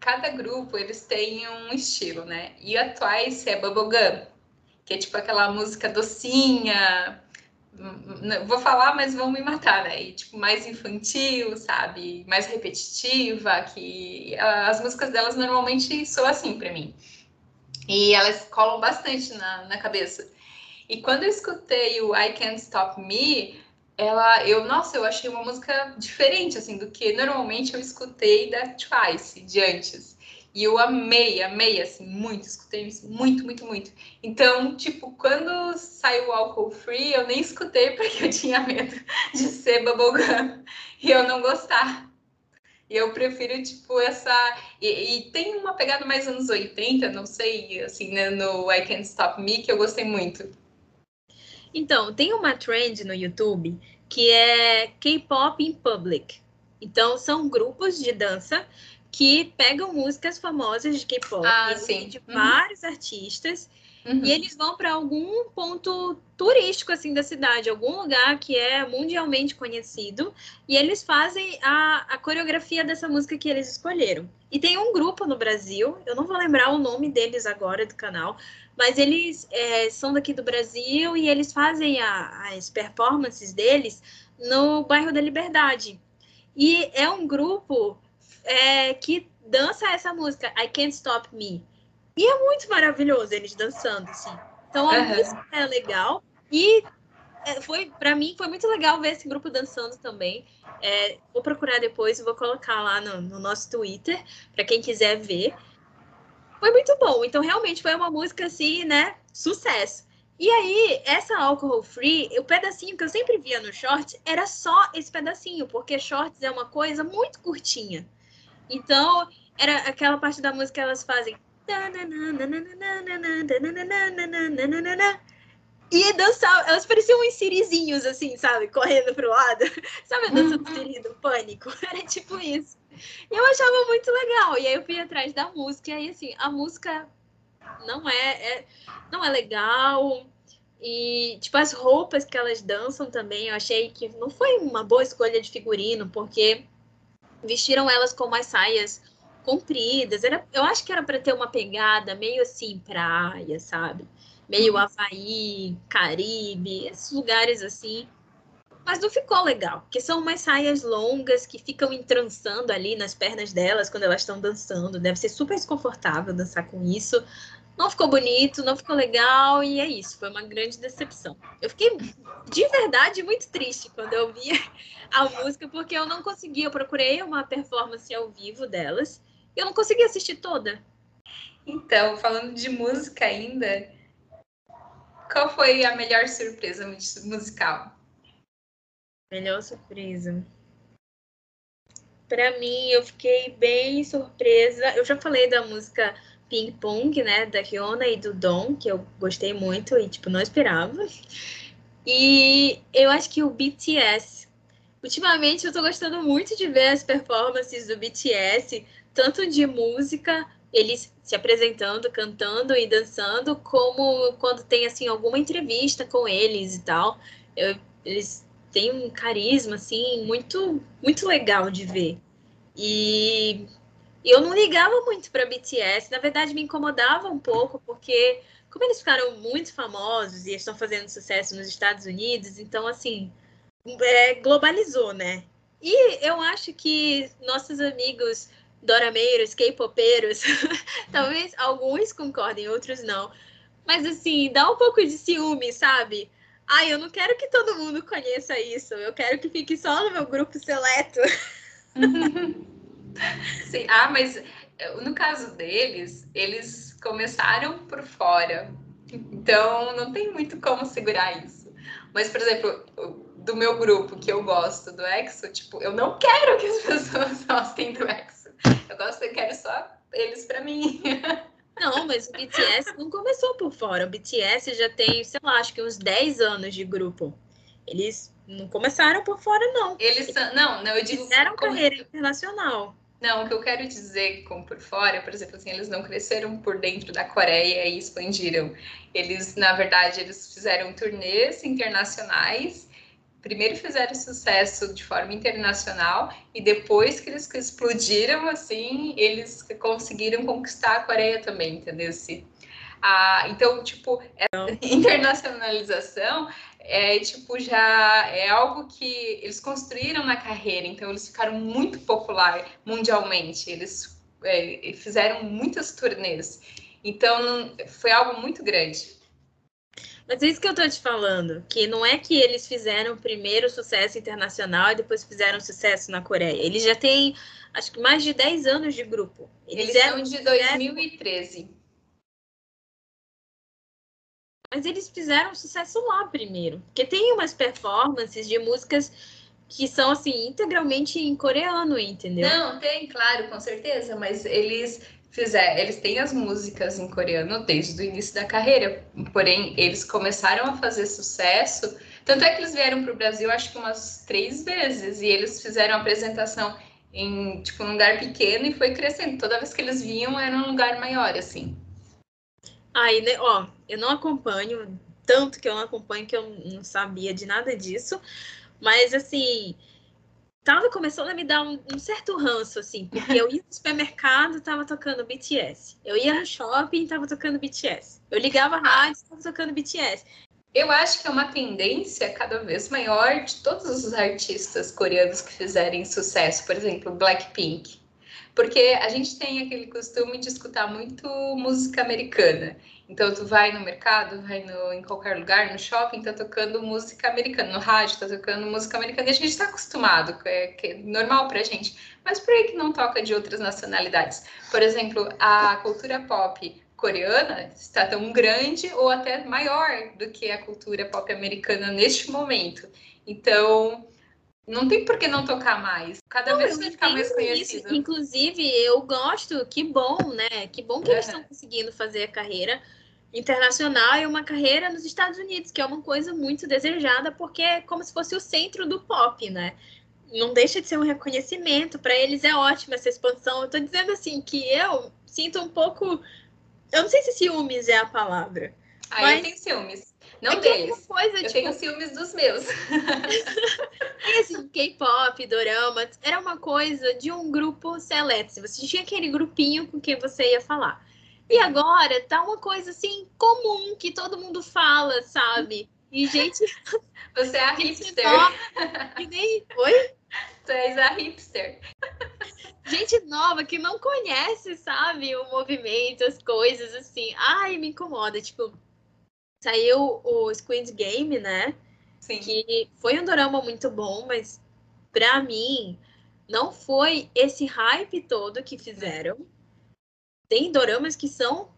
cada grupo eles têm um estilo, né? E a Twice é bubblegum, que é tipo aquela música docinha, vou falar, mas vão me matar, né? E, tipo, mais infantil, sabe? Mais repetitiva, que as músicas delas normalmente são assim para mim. E elas colam bastante na, na cabeça. E quando eu escutei o I Can't Stop Me, ela, eu, nossa, eu achei uma música diferente, assim, do que normalmente eu escutei da Twice, de antes. E eu amei, amei, assim, muito, escutei isso muito, muito, muito. Então, tipo, quando saiu o Alcohol Free, eu nem escutei porque eu tinha medo de ser bubblegum e eu não gostar. E eu prefiro, tipo, essa... E, e, tem uma pegada mais anos 80, não sei, assim, né, no I Can't Stop Me, que eu gostei muito. Então, tem uma trend no YouTube que é K-pop in public. Então, são grupos de dança que pegam músicas famosas de K-pop ah, de uhum. vários artistas uhum. e eles vão para algum ponto turístico assim da cidade, algum lugar que é mundialmente conhecido e eles fazem a, a coreografia dessa música que eles escolheram. E tem um grupo no Brasil, eu não vou lembrar o nome deles agora do canal, mas eles é, são daqui do Brasil e eles fazem a, as performances deles no bairro da Liberdade. E é um grupo é, que dança essa música, I Can't Stop Me. E é muito maravilhoso eles dançando, assim. Então a uhum. música é legal e é, foi para mim foi muito legal ver esse grupo dançando também. É, vou procurar depois e vou colocar lá no, no nosso Twitter para quem quiser ver foi muito bom. Então, realmente foi uma música assim, né? Sucesso. E aí, essa Alcohol Free, o pedacinho que eu sempre via no short era só esse pedacinho, porque shorts é uma coisa muito curtinha. Então, era aquela parte da música que elas fazem. E dançavam, elas pareciam uns sirizinhos, assim, sabe? Correndo pro lado. Sabe a dança do siri do pânico? Era tipo isso. E eu achava muito legal. E aí eu fui atrás da música. E aí, assim, a música não é, é, não é legal. E, tipo, as roupas que elas dançam também, eu achei que não foi uma boa escolha de figurino, porque vestiram elas com umas saias compridas. Era, eu acho que era para ter uma pegada meio assim, praia, sabe? Meio uhum. Havaí, Caribe, esses lugares assim mas não ficou legal, porque são umas saias longas que ficam entrançando ali nas pernas delas quando elas estão dançando. Deve ser super desconfortável dançar com isso. Não ficou bonito, não ficou legal, e é isso. Foi uma grande decepção. Eu fiquei de verdade muito triste quando eu vi a música, porque eu não consegui. Eu procurei uma performance ao vivo delas eu não consegui assistir toda. Então, falando de música ainda, qual foi a melhor surpresa musical? Melhor surpresa. Para mim, eu fiquei bem surpresa. Eu já falei da música Ping Pong, né, da Riona e do Dom, que eu gostei muito e tipo não esperava. E eu acho que o BTS. Ultimamente eu tô gostando muito de ver as performances do BTS, tanto de música, eles se apresentando, cantando e dançando, como quando tem assim alguma entrevista com eles e tal. Eu, eles tem um carisma, assim, muito, muito legal de ver. E eu não ligava muito para BTS, na verdade me incomodava um pouco, porque como eles ficaram muito famosos e estão fazendo sucesso nos Estados Unidos, então, assim, é, globalizou, né? E eu acho que nossos amigos dorameiros, K-popeiros, talvez alguns concordem, outros não. Mas assim, dá um pouco de ciúme, sabe? Ai, eu não quero que todo mundo conheça isso. Eu quero que fique só no meu grupo seleto. Sim, ah, mas eh, no caso deles, eles começaram por fora. Então, não tem muito como segurar isso. Mas, por exemplo, do meu grupo que eu gosto do EXO, tipo, eu não quero que as pessoas gostem do EXO. Eu gosto, eu quero só eles para mim. Não, mas o BTS não começou por fora. O BTS já tem, sei lá, acho que uns 10 anos de grupo. Eles não começaram por fora, não. Eles são. Não, não, eu digo. Fizeram como... carreira internacional. Não, o que eu quero dizer com por fora, por exemplo, assim, eles não cresceram por dentro da Coreia e expandiram. Eles, na verdade, eles fizeram turnês internacionais primeiro fizeram sucesso de forma internacional e depois que eles explodiram assim, eles conseguiram conquistar a Coreia também, entendeu? Se, ah, então, tipo, internacionalização é tipo já é algo que eles construíram na carreira, então eles ficaram muito popular mundialmente. Eles é, fizeram muitas turnês. Então foi algo muito grande. Mas é isso que eu tô te falando, que não é que eles fizeram primeiro sucesso internacional e depois fizeram sucesso na Coreia. Eles já têm, acho que mais de 10 anos de grupo. Eles, eles são de 2013. Mas eles fizeram sucesso lá primeiro. Porque tem umas performances de músicas que são assim integralmente em coreano, entendeu? Não, tem, claro, com certeza, mas eles fizer, eles têm as músicas em coreano desde o início da carreira, porém eles começaram a fazer sucesso. Tanto é que eles vieram para o Brasil, acho que umas três vezes, e eles fizeram a apresentação em tipo um lugar pequeno e foi crescendo. Toda vez que eles vinham era um lugar maior, assim. Aí, né, ó, eu não acompanho tanto que eu não acompanho que eu não sabia de nada disso, mas assim, tava começando a me dar um, um, certo ranço, assim, porque eu ia no supermercado, tava tocando BTS. Eu ia no shopping, tava tocando BTS. Eu ligava a rádio, tava tocando BTS. Eu acho que é uma tendência cada vez maior de todos os artistas coreanos que fizerem sucesso, por exemplo, Blackpink. Porque a gente tem aquele costume de escutar muito música americana. Então, tu vai no mercado, vai no, em qualquer lugar, no shopping, tá tocando música americana, no rádio tá tocando música americana, e a gente está acostumado, é, que é normal pra gente. Mas por aí que não toca de outras nacionalidades? Por exemplo, a cultura pop coreana está tão grande ou até maior do que a cultura pop americana neste momento. Então, não tem por que não tocar mais. Cada não, vez vai ficar mais conhecido. Isso. Inclusive, eu gosto, que bom, né? Que bom que uhum. eles estão conseguindo fazer a carreira internacional e uma carreira nos Estados Unidos, que é uma coisa muito desejada, porque é como se fosse o centro do pop, né? Não deixa de ser um reconhecimento, para eles é ótima essa expansão. Eu tô dizendo assim que eu sinto um pouco. Eu não sei se ciúmes é a palavra. Ah, mas... eu tenho ciúmes. Não é deles. Coisa, eu tipo... tenho ciúmes dos meus. e assim, K-pop, dorama, era uma coisa de um grupo seleto. Você tinha aquele grupinho com quem você ia falar. E agora tá uma coisa assim comum que todo mundo fala, sabe? E gente. Você é a hipster. nem. Oi? Tu és a hipster. Gente nova que não conhece, sabe, o movimento, as coisas, assim. Ai, me incomoda. Tipo, saiu o Squid Game, né? Sim. Que foi um drama muito bom, mas pra mim não foi esse hype todo que fizeram tem doramas que são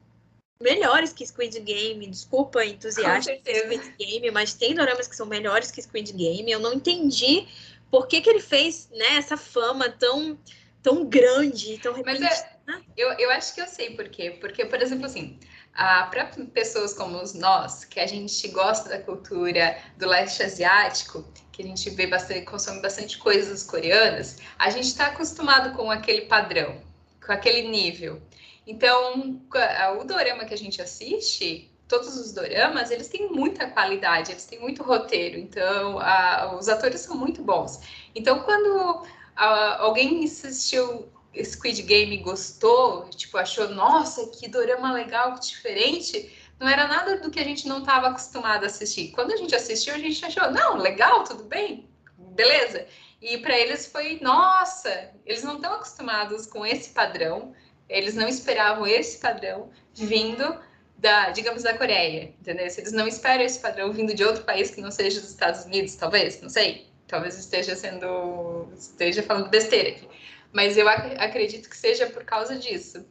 melhores que Squid Game. Desculpa, entusiasta de Squid Game, mas tem doramas que são melhores que Squid Game. Eu não entendi por que, que ele fez né, essa fama tão, tão grande, tão repentina. Mas é, eu, eu acho que eu sei por quê. Porque, por exemplo, assim, para pessoas como nós, que a gente gosta da cultura do leste asiático, que a gente vê bastante, consome bastante coisas coreanas, a gente está acostumado com aquele padrão, com aquele nível. Então, o dorama que a gente assiste, todos os doramas, eles têm muita qualidade, eles têm muito roteiro, então a, os atores são muito bons. Então, quando a, alguém assistiu Squid Game e gostou, tipo, achou, nossa, que dorama legal, que diferente, não era nada do que a gente não estava acostumado a assistir. Quando a gente assistiu, a gente achou, não, legal, tudo bem, beleza. E para eles foi, nossa, eles não estão acostumados com esse padrão, eles não esperavam esse padrão vindo da, digamos, da Coreia, entendeu? Se eles não esperam esse padrão vindo de outro país que não seja dos Estados Unidos, talvez, não sei. Talvez esteja sendo, esteja falando besteira aqui. Mas eu ac acredito que seja por causa disso.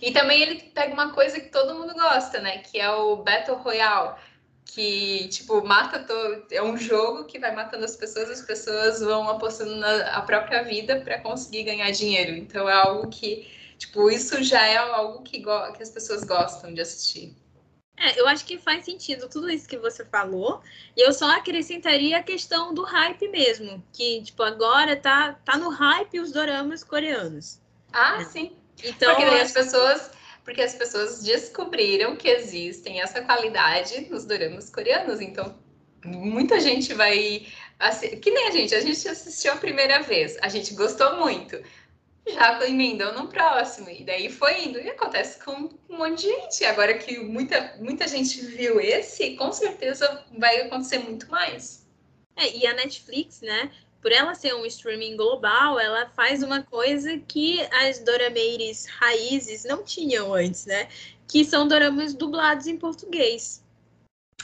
E também ele pega uma coisa que todo mundo gosta, né? Que é o Battle Royale que, tipo, mata todo. É um jogo que vai matando as pessoas, as pessoas vão apostando na a própria vida para conseguir ganhar dinheiro. Então é algo que, tipo, isso já é algo que, que as pessoas gostam de assistir. É, eu acho que faz sentido tudo isso que você falou. E eu só acrescentaria a questão do hype mesmo. Que, tipo, agora tá, tá no hype os doramas coreanos. Ah, é. sim. Então, Porque as pessoas porque as pessoas descobriram que existem essa qualidade nos doramas coreanos. Então, muita gente vai. Que nem a gente, a gente assistiu a primeira vez, a gente gostou muito. Já emendou no próximo, e daí foi indo. E acontece com um monte de gente. Agora que muita, muita gente viu esse, com certeza vai acontecer muito mais. É, e a Netflix, né? por ela ser um streaming global, ela faz uma coisa que as dorameires raízes não tinham antes, né? Que são doramas dublados em português.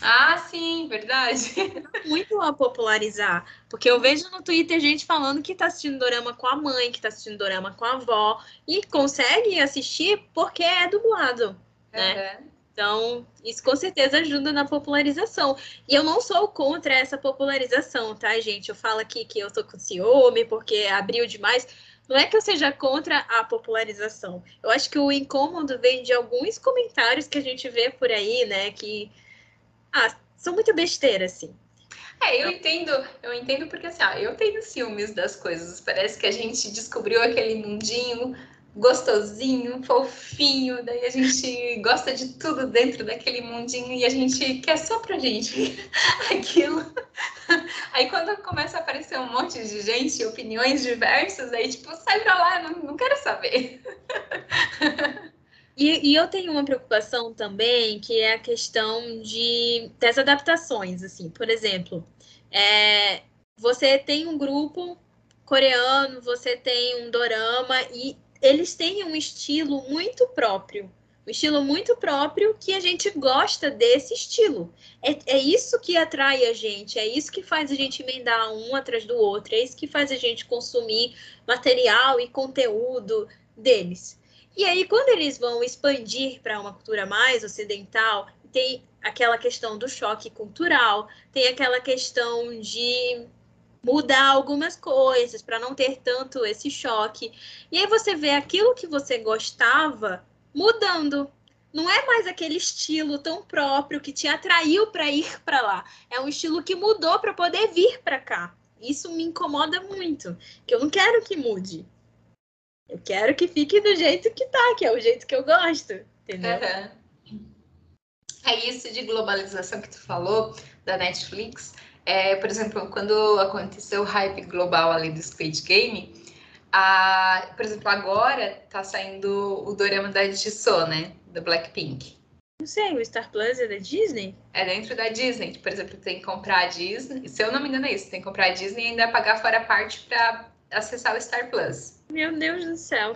Ah, sim, verdade. Muito a popularizar. Porque eu vejo no Twitter gente falando que tá assistindo dorama com a mãe, que tá assistindo dorama com a avó, e consegue assistir porque é dublado, né? Uhum. Então, isso com certeza ajuda na popularização. E eu não sou contra essa popularização, tá, gente? Eu falo aqui que eu tô com ciúme porque abriu demais. Não é que eu seja contra a popularização. Eu acho que o incômodo vem de alguns comentários que a gente vê por aí, né? Que ah, são muito besteira, assim. É, eu entendo, eu entendo porque assim, ah, eu tenho ciúmes das coisas. Parece que a gente descobriu aquele mundinho gostosinho, fofinho, daí a gente gosta de tudo dentro daquele mundinho e a gente quer só pra gente aquilo. Aí quando começa a aparecer um monte de gente, opiniões diversas, aí tipo, sai pra lá, não, não quero saber. E, e, eu tenho uma preocupação também, que é a questão de das adaptações, assim, por exemplo, é, você tem um grupo coreano, você tem um dorama e eles têm um estilo muito próprio. Um estilo muito próprio que a gente gosta desse estilo. É, é isso que atrai a gente, é isso que faz a gente emendar um atrás do outro, é isso que faz a gente consumir material e conteúdo deles. E aí, quando eles vão expandir para uma cultura mais ocidental, tem aquela questão do choque cultural, tem aquela questão de mudar algumas coisas para não ter tanto esse choque. E aí você vê aquilo que você gostava mudando. Não é mais aquele estilo tão próprio que te atraiu para ir para lá. É um estilo que mudou para poder vir para cá. Isso me incomoda muito, que eu não quero que mude. Eu quero que fique do jeito que tá, que é o jeito que eu gosto, entendeu? Uhum. É isso de globalização que tu falou da Netflix. É, por exemplo, quando aconteceu o hype global ali do Squid Game, a, por exemplo, agora tá saindo o dorama da Jisoo, né? Do Blackpink. Não sei, o Star Plus é da Disney? É dentro da Disney. Por exemplo, tem que comprar a Disney. Se eu não me engano, é isso. Tem que comprar a Disney e ainda pagar fora parte para acessar o Star Plus. Meu Deus do céu.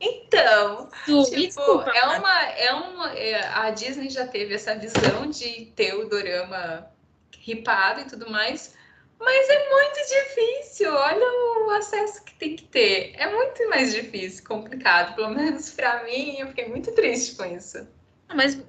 Então, tu, tipo, desculpa, é uma, é uma, é, a Disney já teve essa visão de ter o dorama ripado e tudo mais. Mas é muito difícil. Olha o acesso que tem que ter. É muito mais difícil, complicado. Pelo menos para mim, eu fiquei muito triste com isso. Ah, mas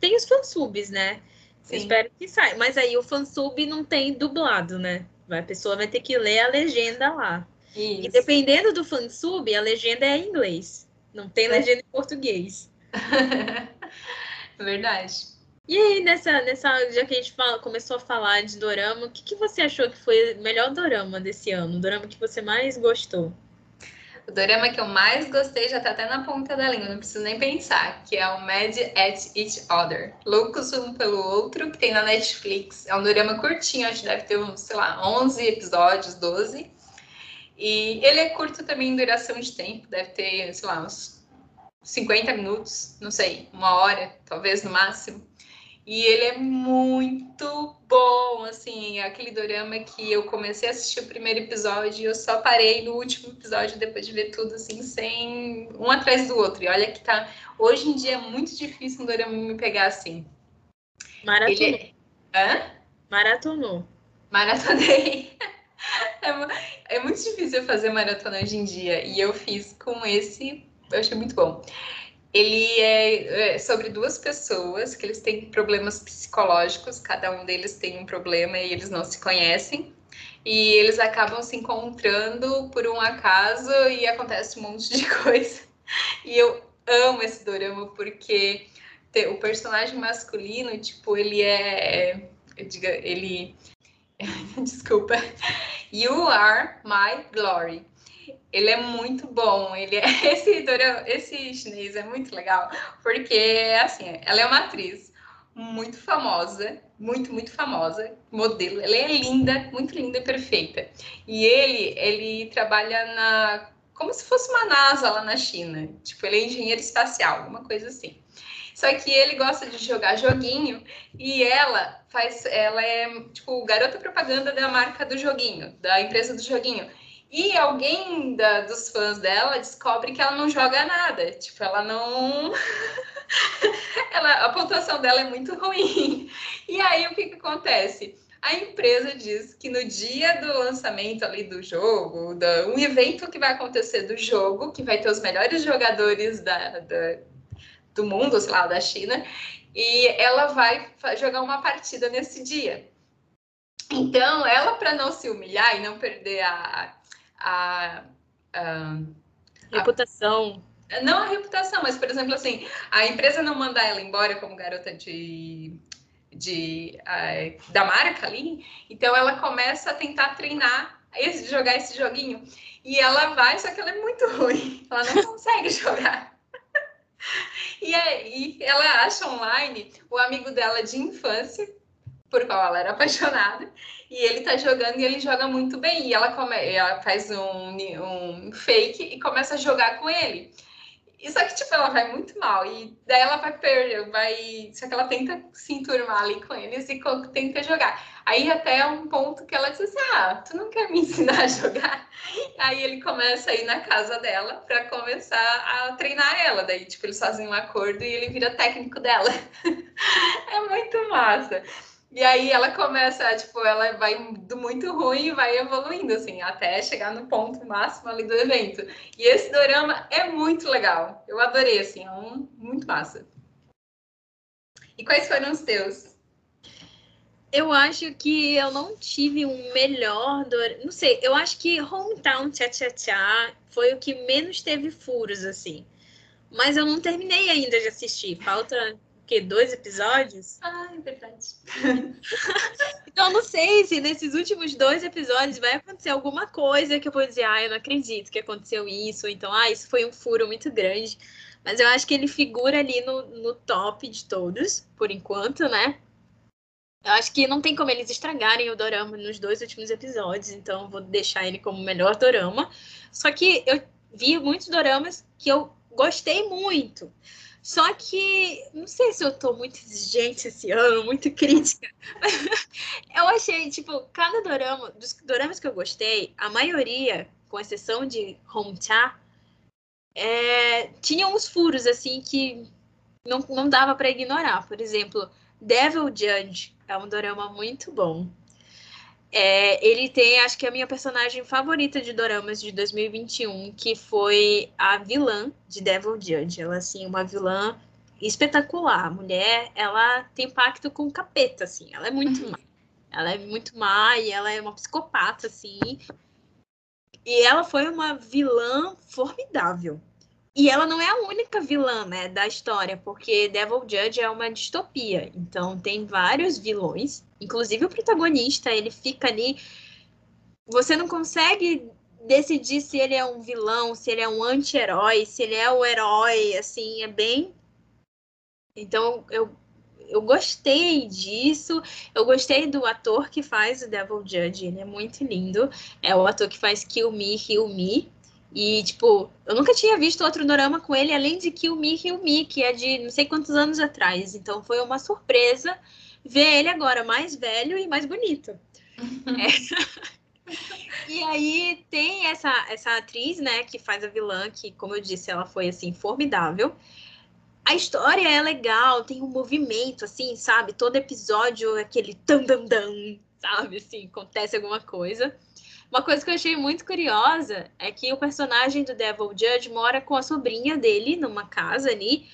tem os fansubs, né? Sim. Espero que saia. Mas aí o fansub não tem dublado, né? A pessoa vai ter que ler a legenda lá. Isso. E dependendo do fansub, a legenda é em inglês. Não tem é. legenda em português. Verdade. E aí, nessa, nessa, já que a gente fala, começou a falar de dorama, o que, que você achou que foi o melhor dorama desse ano? O dorama que você mais gostou? O dorama que eu mais gostei já tá até na ponta da língua, não preciso nem pensar, que é o Mad at Each Other. Loucos um pelo outro, que tem na Netflix. É um dorama curtinho, acho que deve ter uns, sei lá, 11 episódios, 12. E ele é curto também em duração de tempo, deve ter, sei lá, uns 50 minutos, não sei, uma hora, talvez no máximo. E ele é muito bom, assim, aquele dorama que eu comecei a assistir o primeiro episódio e eu só parei no último episódio depois de ver tudo, assim, sem um atrás do outro. E olha que tá. Hoje em dia é muito difícil um dorama me pegar assim. Maratonou. Ele é... Hã? Maratonou. Maratonei. É, é muito difícil fazer maratona hoje em dia. E eu fiz com esse, eu achei muito bom. Ele é, é, sobre duas pessoas que eles têm problemas psicológicos, cada um deles tem um problema e eles não se conhecem. E eles acabam se encontrando por um acaso e acontece um monte de coisa. E eu amo esse dorama porque o personagem masculino, tipo, ele é, diga, ele desculpa, You Are My Glory. Ele é muito bom, ele é esse esse chinês é muito legal, porque assim, ela é uma atriz muito famosa, muito muito famosa, modelo. Ela é linda, muito linda e perfeita. E ele ele trabalha na como se fosse uma NASA lá na China. Tipo, ele é engenheiro espacial, alguma coisa assim. Só que ele gosta de jogar joguinho e ela faz, ela é tipo garota propaganda da marca do joguinho, da empresa do joguinho. E alguém da, dos fãs dela descobre que ela não joga nada. Tipo, ela não. ela, a pontuação dela é muito ruim. E aí o que, que acontece? A empresa diz que no dia do lançamento ali do jogo, da, um evento que vai acontecer do jogo, que vai ter os melhores jogadores da, da do mundo, sei lá, da China, e ela vai jogar uma partida nesse dia. Então, ela, para não se humilhar e não perder a, a, a reputação. A, não a reputação, mas, por exemplo, assim, a empresa não mandar ela embora como garota de, de, uh, da marca ali, então ela começa a tentar treinar esse, jogar esse joguinho. E ela vai, só que ela é muito ruim, ela não consegue jogar. E aí ela acha online o amigo dela de infância, por qual ela era apaixonada, e ele tá jogando e ele joga muito bem. E ela, come, ela faz um, um fake e começa a jogar com ele. Só que, tipo, ela vai muito mal. E daí ela vai perder, vai. Só que ela tenta se enturmar ali com eles e tenta jogar. Aí até um ponto que ela diz assim: Ah, tu não quer me ensinar a jogar? Aí ele começa a ir na casa dela para começar a treinar ela. Daí, tipo, eles fazem um acordo e ele vira técnico dela. é muito massa. E aí ela começa, tipo, ela vai do muito ruim e vai evoluindo, assim, até chegar no ponto máximo ali do evento. E esse dorama é muito legal. Eu adorei, assim, é um muito massa. E quais foram os teus? Eu acho que eu não tive um melhor dorama. Não sei, eu acho que Hometown Tcha Tcha Tcha foi o que menos teve furos, assim. Mas eu não terminei ainda de assistir. Falta quê? Dois episódios? Ah, é verdade. então, eu não sei se nesses últimos dois episódios vai acontecer alguma coisa que eu vou dizer, ah, eu não acredito que aconteceu isso, ou então, ah, isso foi um furo muito grande. Mas eu acho que ele figura ali no, no top de todos, por enquanto, né? Eu acho que não tem como eles estragarem o dorama nos dois últimos episódios, então eu vou deixar ele como o melhor dorama. Só que eu vi muitos doramas que eu gostei muito. Só que não sei se eu tô muito exigente esse ano, muito crítica. eu achei, tipo, cada dorama, dos doramas que eu gostei, a maioria, com exceção de Home Cha, é, tinha uns furos assim que não, não dava para ignorar. Por exemplo, Devil Judge é um dorama muito bom. É, ele tem, acho que a minha personagem favorita de doramas de 2021, que foi a vilã de Devil Judge. Ela, assim, uma vilã espetacular. A mulher, ela tem pacto com o capeta, assim. Ela é muito uhum. má. Ela é muito má e ela é uma psicopata, assim. E ela foi uma vilã formidável. E ela não é a única vilã, né, da história, porque Devil Judge é uma distopia. Então tem vários vilões, inclusive o protagonista, ele fica ali. Você não consegue decidir se ele é um vilão, se ele é um anti-herói, se ele é o herói, assim, é bem. Então eu, eu gostei disso. Eu gostei do ator que faz o Devil Judge, ele é muito lindo. É o ator que faz Kill Me, Heal Me. E, tipo, eu nunca tinha visto outro dorama com ele, além de Kill Me, Kill Me, que é de não sei quantos anos atrás. Então foi uma surpresa ver ele agora mais velho e mais bonito. é. e aí tem essa, essa atriz, né, que faz a vilã, que, como eu disse, ela foi, assim, formidável. A história é legal, tem um movimento, assim, sabe? Todo episódio é aquele tam, tam, tam, sabe? Assim, acontece alguma coisa. Uma coisa que eu achei muito curiosa é que o personagem do Devil Judge mora com a sobrinha dele numa casa ali.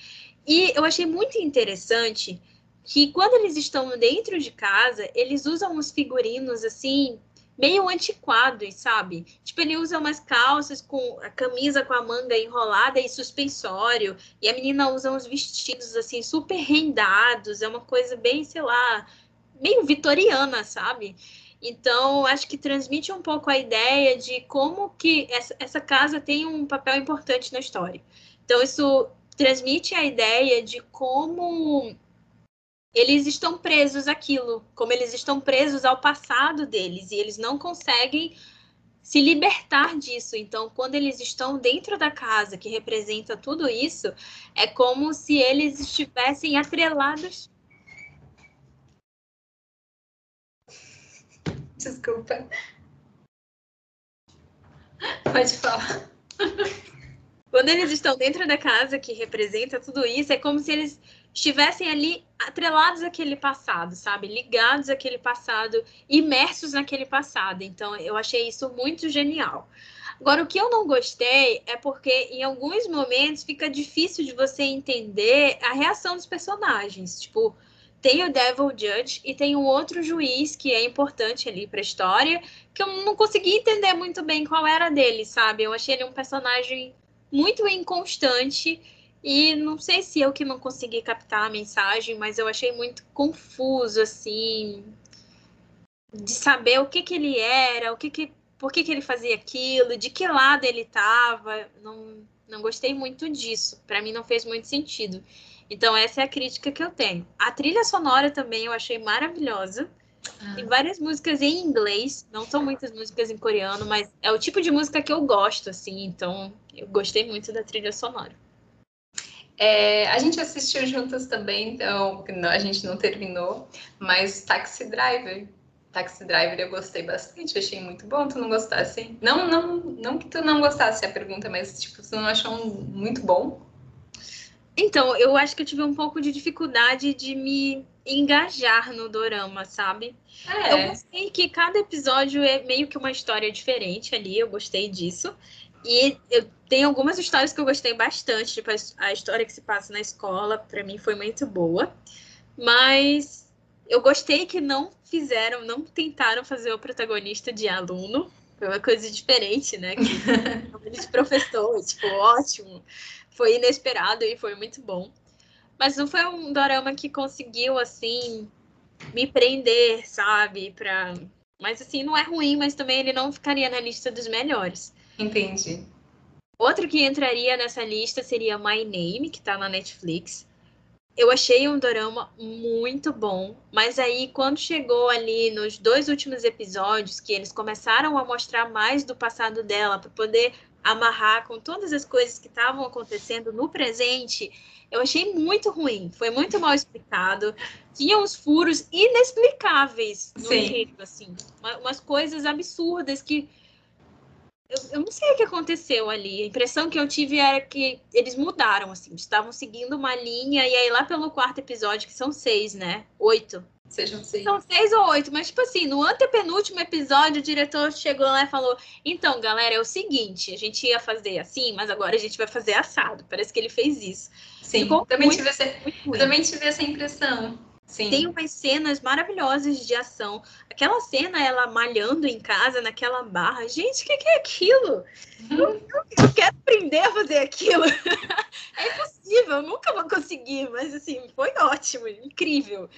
E eu achei muito interessante que quando eles estão dentro de casa, eles usam uns figurinos assim, meio antiquados, sabe? Tipo, ele usa umas calças com a camisa com a manga enrolada e suspensório, e a menina usa uns vestidos assim super rendados, é uma coisa bem, sei lá, meio vitoriana, sabe? Então, acho que transmite um pouco a ideia de como que essa, essa casa tem um papel importante na história. Então, isso transmite a ideia de como eles estão presos àquilo, como eles estão presos ao passado deles, e eles não conseguem se libertar disso. Então, quando eles estão dentro da casa, que representa tudo isso, é como se eles estivessem atrelados Desculpa. Pode falar. Quando eles estão dentro da casa que representa tudo isso, é como se eles estivessem ali atrelados àquele passado, sabe? Ligados àquele passado, imersos naquele passado. Então, eu achei isso muito genial. Agora, o que eu não gostei é porque em alguns momentos fica difícil de você entender a reação dos personagens. Tipo, tem o Devil Judge e tem um outro juiz que é importante ali para a história, que eu não consegui entender muito bem qual era dele, sabe? Eu achei ele um personagem muito inconstante e não sei se eu que não consegui captar a mensagem, mas eu achei muito confuso assim de saber o que que ele era, o que que por que que ele fazia aquilo, de que lado ele estava, não não gostei muito disso. Para mim não fez muito sentido. Então, essa é a crítica que eu tenho. A trilha sonora também eu achei maravilhosa. Ah. Tem várias músicas em inglês, não são muitas músicas em coreano, mas é o tipo de música que eu gosto, assim, então eu gostei muito da trilha sonora. É, a gente assistiu juntas também, então a gente não terminou, mas Taxi Driver. Taxi Driver eu gostei bastante, achei muito bom. Tu não gostasse? Não, não, não que tu não gostasse a pergunta, mas tipo, tu não achou muito bom? Então, eu acho que eu tive um pouco de dificuldade de me engajar no dorama, sabe? É. Eu gostei que cada episódio é meio que uma história diferente ali, eu gostei disso. E eu tenho algumas histórias que eu gostei bastante, tipo a história que se passa na escola, para mim foi muito boa. Mas eu gostei que não fizeram, não tentaram fazer o protagonista de aluno. Foi uma coisa diferente, né? De professor, tipo, ótimo foi inesperado e foi muito bom. Mas não foi um dorama que conseguiu, assim, me prender, sabe? Pra... Mas, assim, não é ruim, mas também ele não ficaria na lista dos melhores. Entendi. Outro que entraria nessa lista seria My Name, que tá na Netflix. Eu achei um dorama muito bom, mas aí quando chegou ali nos dois últimos episódios, que eles começaram a mostrar mais do passado dela para poder amarrar com todas as coisas que estavam acontecendo no presente, eu achei muito ruim. Foi muito mal explicado. Tinha uns furos inexplicáveis no Sim. assim. Umas coisas absurdas que. Eu, eu, não sei o que aconteceu ali. A impressão que eu tive era que eles mudaram, assim. Estavam seguindo uma linha, e aí lá pelo quarto episódio, que são seis, né? Oito Sejam seis. São seis ou oito, mas tipo assim, no antepenúltimo episódio, o diretor chegou lá e falou: Então, galera, é o seguinte, a gente ia fazer assim, mas agora a gente vai fazer assado. Parece que ele fez isso. Sim, também tive, essa, eu também tive essa impressão. Sim. Tem umas cenas maravilhosas de ação. Aquela cena, ela malhando em casa, naquela barra. Gente, o que, que, é aquilo? Uhum. Eu, eu, quero aprender a fazer aquilo. é impossível, eu nunca vou conseguir, mas assim, foi ótimo, incrível.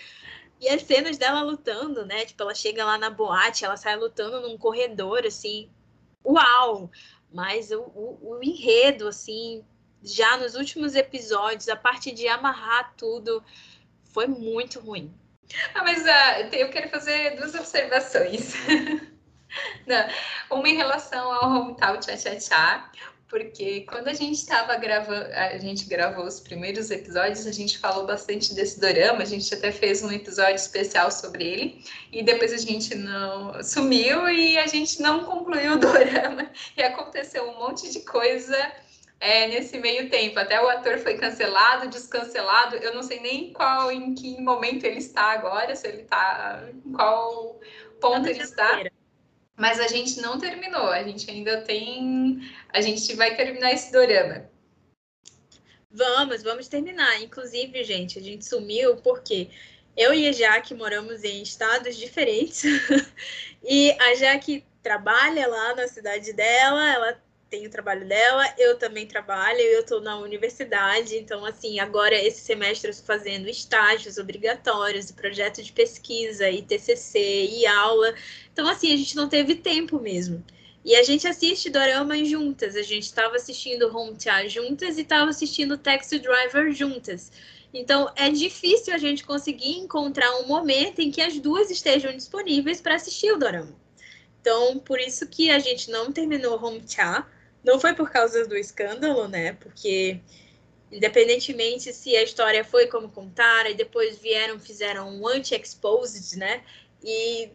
E as cenas dela lutando, né? Tipo, ela chega lá na boate, ela sai lutando num corredor, assim. Uau! Mas o, o, o enredo, assim, já nos últimos episódios, a parte de amarrar tudo foi muito ruim. Ah, mas uh, eu quero fazer duas observações. Não, uma em relação ao Hometown Tchá Tchá Tchá, porque quando a gente estava gravando, a gente gravou os primeiros episódios, a gente falou bastante desse dorama, a gente até fez um episódio especial sobre ele, e depois a gente não sumiu e a gente não concluiu o dorama, e aconteceu um monte de coisa é, nesse meio tempo. Até o ator foi cancelado, descancelado, eu não sei nem qual, em que momento ele está agora, se ele está, em qual ponto ele está. Mas a gente não terminou, a gente ainda tem. A gente vai terminar esse dorama. Vamos, vamos terminar. Inclusive, gente, a gente sumiu porque eu e a Jaque moramos em estados diferentes. e a Jaque trabalha lá na cidade dela, ela tem o trabalho dela, eu também trabalho, eu estou na universidade, então, assim, agora esse semestre eu estou fazendo estágios obrigatórios, projeto de pesquisa, e TCC, e aula, então, assim, a gente não teve tempo mesmo. E a gente assiste doramas juntas, a gente estava assistindo Home Tia juntas e estava assistindo Taxi Driver juntas. Então, é difícil a gente conseguir encontrar um momento em que as duas estejam disponíveis para assistir o dorama. Então, por isso que a gente não terminou Home Cha, não foi por causa do escândalo, né? Porque independentemente se a história foi como contaram e depois vieram fizeram um anti-exposed, né? E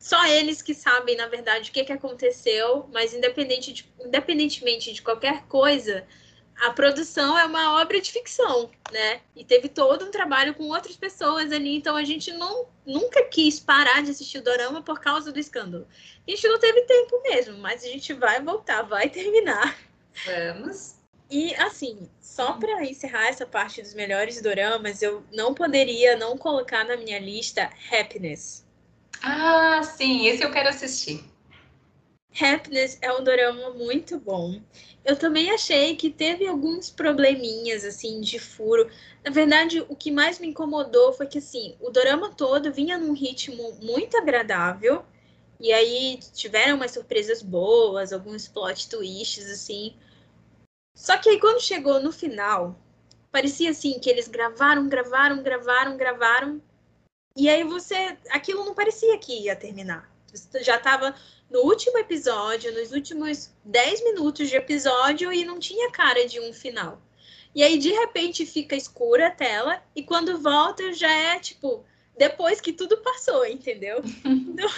só eles que sabem, na verdade, o que, que aconteceu, mas independente de, independentemente de qualquer coisa, a produção é uma obra de ficção, né? E teve todo um trabalho com outras pessoas ali, então a gente não, nunca quis parar de assistir o Dorama por causa do escândalo. A gente não teve tempo mesmo, mas a gente vai voltar, vai terminar. Vamos. E assim, só para encerrar essa parte dos melhores doramas, eu não poderia não colocar na minha lista Happiness. Ah, sim, esse eu quero assistir. Happiness é um dorama muito bom. Eu também achei que teve alguns probleminhas, assim, de furo. Na verdade, o que mais me incomodou foi que, assim, o dorama todo vinha num ritmo muito agradável. E aí tiveram umas surpresas boas, alguns plot twists, assim. Só que aí quando chegou no final, parecia assim que eles gravaram, gravaram, gravaram, gravaram. E aí você. Aquilo não parecia que ia terminar. Já estava no último episódio, nos últimos 10 minutos de episódio, e não tinha cara de um final. E aí, de repente, fica escura a tela, e quando volta, já é tipo, depois que tudo passou, entendeu? então,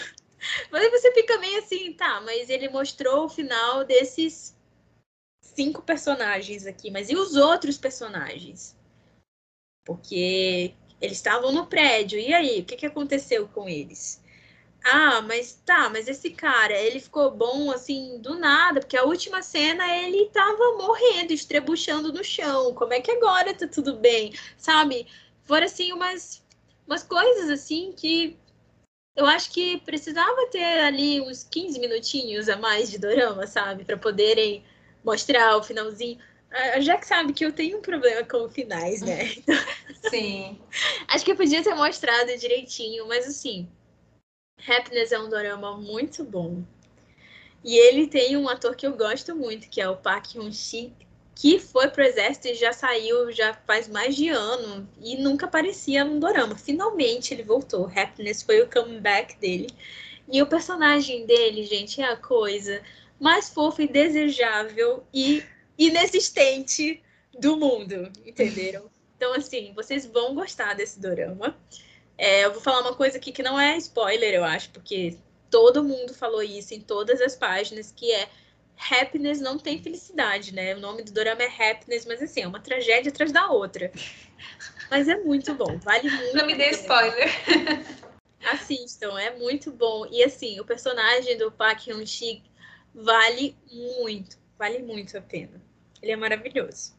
mas você fica meio assim, tá, mas ele mostrou o final desses cinco personagens aqui, mas e os outros personagens? Porque eles estavam no prédio, e aí, o que, que aconteceu com eles? Ah, mas tá, mas esse cara, ele ficou bom assim do nada, porque a última cena ele tava morrendo, estrebuchando no chão. Como é que agora tá tudo bem? Sabe? Foram assim umas, umas coisas assim que eu acho que precisava ter ali uns 15 minutinhos a mais de dorama, sabe? para poderem mostrar o finalzinho. A Jack sabe que eu tenho um problema com finais, né? Sim. acho que eu podia ter mostrado direitinho, mas assim, Happiness é um dorama muito bom. E ele tem um ator que eu gosto muito, que é o Park Hyun-sik, que foi pro exército e já saiu já faz mais de ano e nunca aparecia num dorama. Finalmente ele voltou. Happiness foi o comeback dele. E o personagem dele, gente, é a coisa mais fofa e desejável e inexistente do mundo, entenderam? Então, assim, vocês vão gostar desse dorama. É, eu vou falar uma coisa aqui que não é spoiler, eu acho, porque todo mundo falou isso em todas as páginas, que é happiness não tem felicidade, né? O nome do dorama é happiness, mas assim, é uma tragédia atrás da outra. Mas é muito bom, vale muito. Não me dê spoiler. Assistam, é muito bom. E assim, o personagem do Park Hyun-sik vale muito, vale muito a pena. Ele é maravilhoso.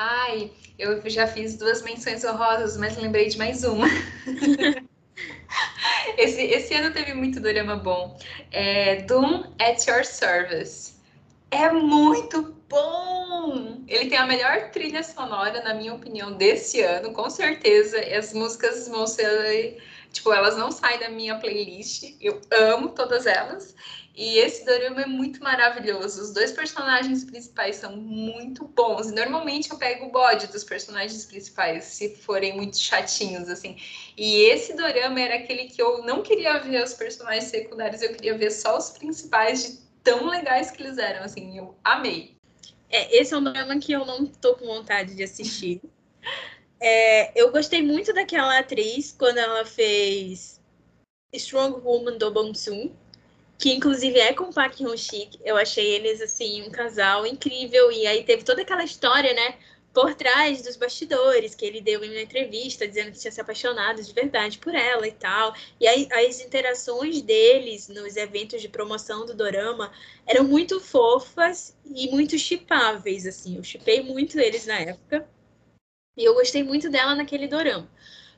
Ai, eu já fiz duas menções honrosas, mas lembrei de mais uma. esse, esse ano teve muito dorama bom. É Doom at Your Service. É muito bom! Ele tem a melhor trilha sonora, na minha opinião, desse ano, com certeza. As músicas vão ser. Tipo, elas não saem da minha playlist. Eu amo todas elas. E esse dorama é muito maravilhoso. Os dois personagens principais são muito bons. Normalmente eu pego o bode dos personagens principais, se forem muito chatinhos, assim. E esse dorama era aquele que eu não queria ver os personagens secundários, eu queria ver só os principais de tão legais que eles eram, assim. Eu amei. É, esse é um drama que eu não tô com vontade de assistir. É, eu gostei muito daquela atriz quando ela fez Strong Woman do Bong Soon que inclusive é com o Park Hyun-sik. Eu achei eles assim um casal incrível e aí teve toda aquela história, né, por trás dos bastidores que ele deu em uma entrevista dizendo que tinha se apaixonado de verdade por ela e tal. E aí as interações deles nos eventos de promoção do dorama eram muito fofas e muito chipáveis assim. Eu chipei muito eles na época. E eu gostei muito dela naquele dorama.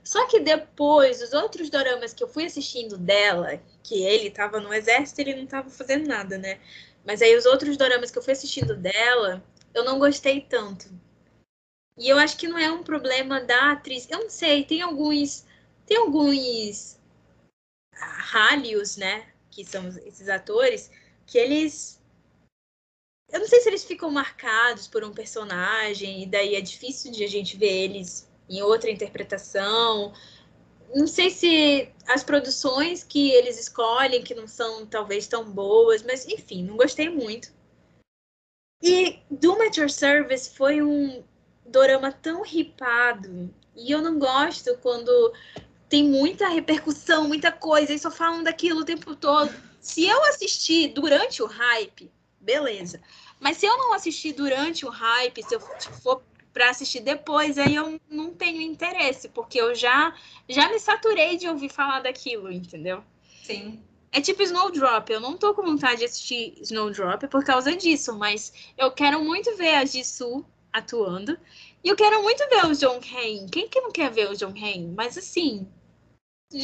Só que depois, os outros doramas que eu fui assistindo dela, que ele estava no exército, ele não estava fazendo nada, né? Mas aí os outros doramas que eu fui assistindo dela, eu não gostei tanto. E eu acho que não é um problema da atriz. Eu não sei, tem alguns. Tem alguns ralhos, né? Que são esses atores, que eles. Eu não sei se eles ficam marcados por um personagem, e daí é difícil de a gente ver eles em outra interpretação. Não sei se as produções que eles escolhem, que não são talvez tão boas, mas enfim, não gostei muito. E Doom at Your Service foi um dorama tão ripado. E eu não gosto quando tem muita repercussão, muita coisa, e só falam daquilo o tempo todo. Se eu assistir durante o hype, beleza. Mas se eu não assistir durante o hype, se eu for para assistir depois, aí eu não tenho interesse, porque eu já já me saturei de ouvir falar daquilo, entendeu? Sim. É tipo Snowdrop, eu não tô com vontade de assistir Snowdrop por causa disso, mas eu quero muito ver a Jisoo atuando. E eu quero muito ver o John Hain. Quem que não quer ver o John Hain? Mas assim,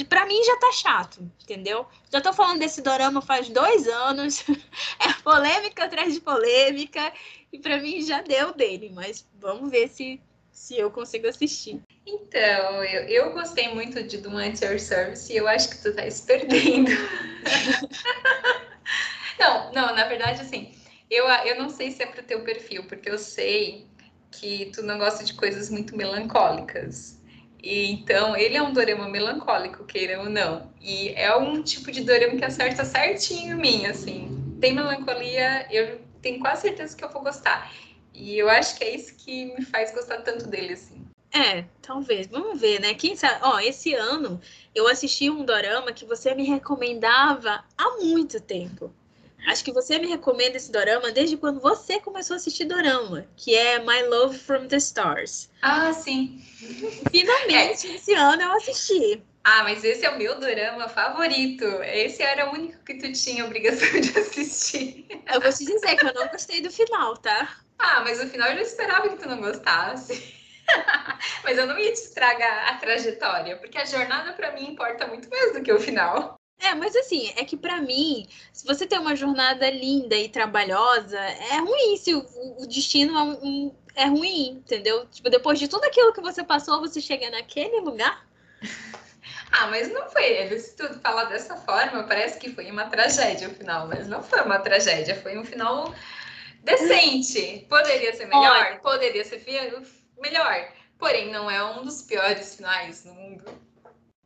para mim já tá chato, entendeu? Já tô falando desse dorama faz dois anos, é polêmica atrás de polêmica, e para mim já deu dele, mas vamos ver se, se eu consigo assistir. Então, eu, eu gostei muito de Do Your Service e eu acho que tu tá se perdendo. não, não, na verdade, assim, eu, eu não sei se é pro teu perfil, porque eu sei que tu não gosta de coisas muito melancólicas. E, então, ele é um dorama melancólico, queira ou não. E é um tipo de dorama que acerta certinho em mim, assim. Tem melancolia, eu tenho quase certeza que eu vou gostar. E eu acho que é isso que me faz gostar tanto dele, assim. É, talvez. Vamos ver, né? Quem sabe? Ó, esse ano eu assisti um dorama que você me recomendava há muito tempo. Acho que você me recomenda esse dorama desde quando você começou a assistir dorama, que é My Love from the Stars. Ah, sim. Finalmente, é. esse ano eu assisti. Ah, mas esse é o meu dorama favorito. Esse era o único que tu tinha obrigação de assistir. Eu vou te dizer que eu não gostei do final, tá? Ah, mas o final eu já esperava que tu não gostasse. mas eu não ia te estragar a trajetória, porque a jornada para mim importa muito mais do que o final. É, mas assim, é que para mim, se você tem uma jornada linda e trabalhosa, é ruim se o, o destino é, um, é, ruim, entendeu? Tipo, depois de tudo aquilo que você passou, você chega naquele lugar. ah, mas não foi ele. Se tu falar dessa forma, parece que foi uma tragédia o final, mas não foi uma tragédia, foi um final decente. Poderia ser melhor, Olha. poderia ser melhor, porém não é um dos piores finais no mundo.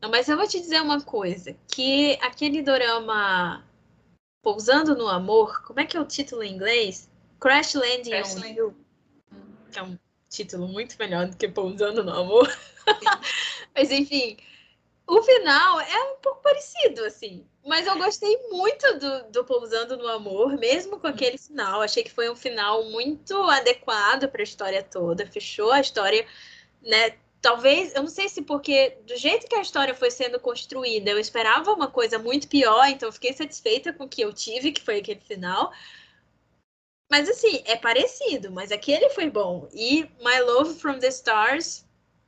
Não, mas eu vou te dizer uma coisa, que aquele dorama Pousando no Amor, como é que é o título em inglês? Crash Landing Crash on You. Que é um título muito melhor do que Pousando no Amor. mas enfim, o final é um pouco parecido, assim. Mas eu gostei muito do, do Pousando no Amor, mesmo com aquele final. Achei que foi um final muito adequado para a história toda. Fechou a história, né? Talvez, eu não sei se porque do jeito que a história foi sendo construída, eu esperava uma coisa muito pior, então eu fiquei satisfeita com o que eu tive, que foi aquele final. Mas assim, é parecido, mas aquele foi bom. E My Love from the Stars,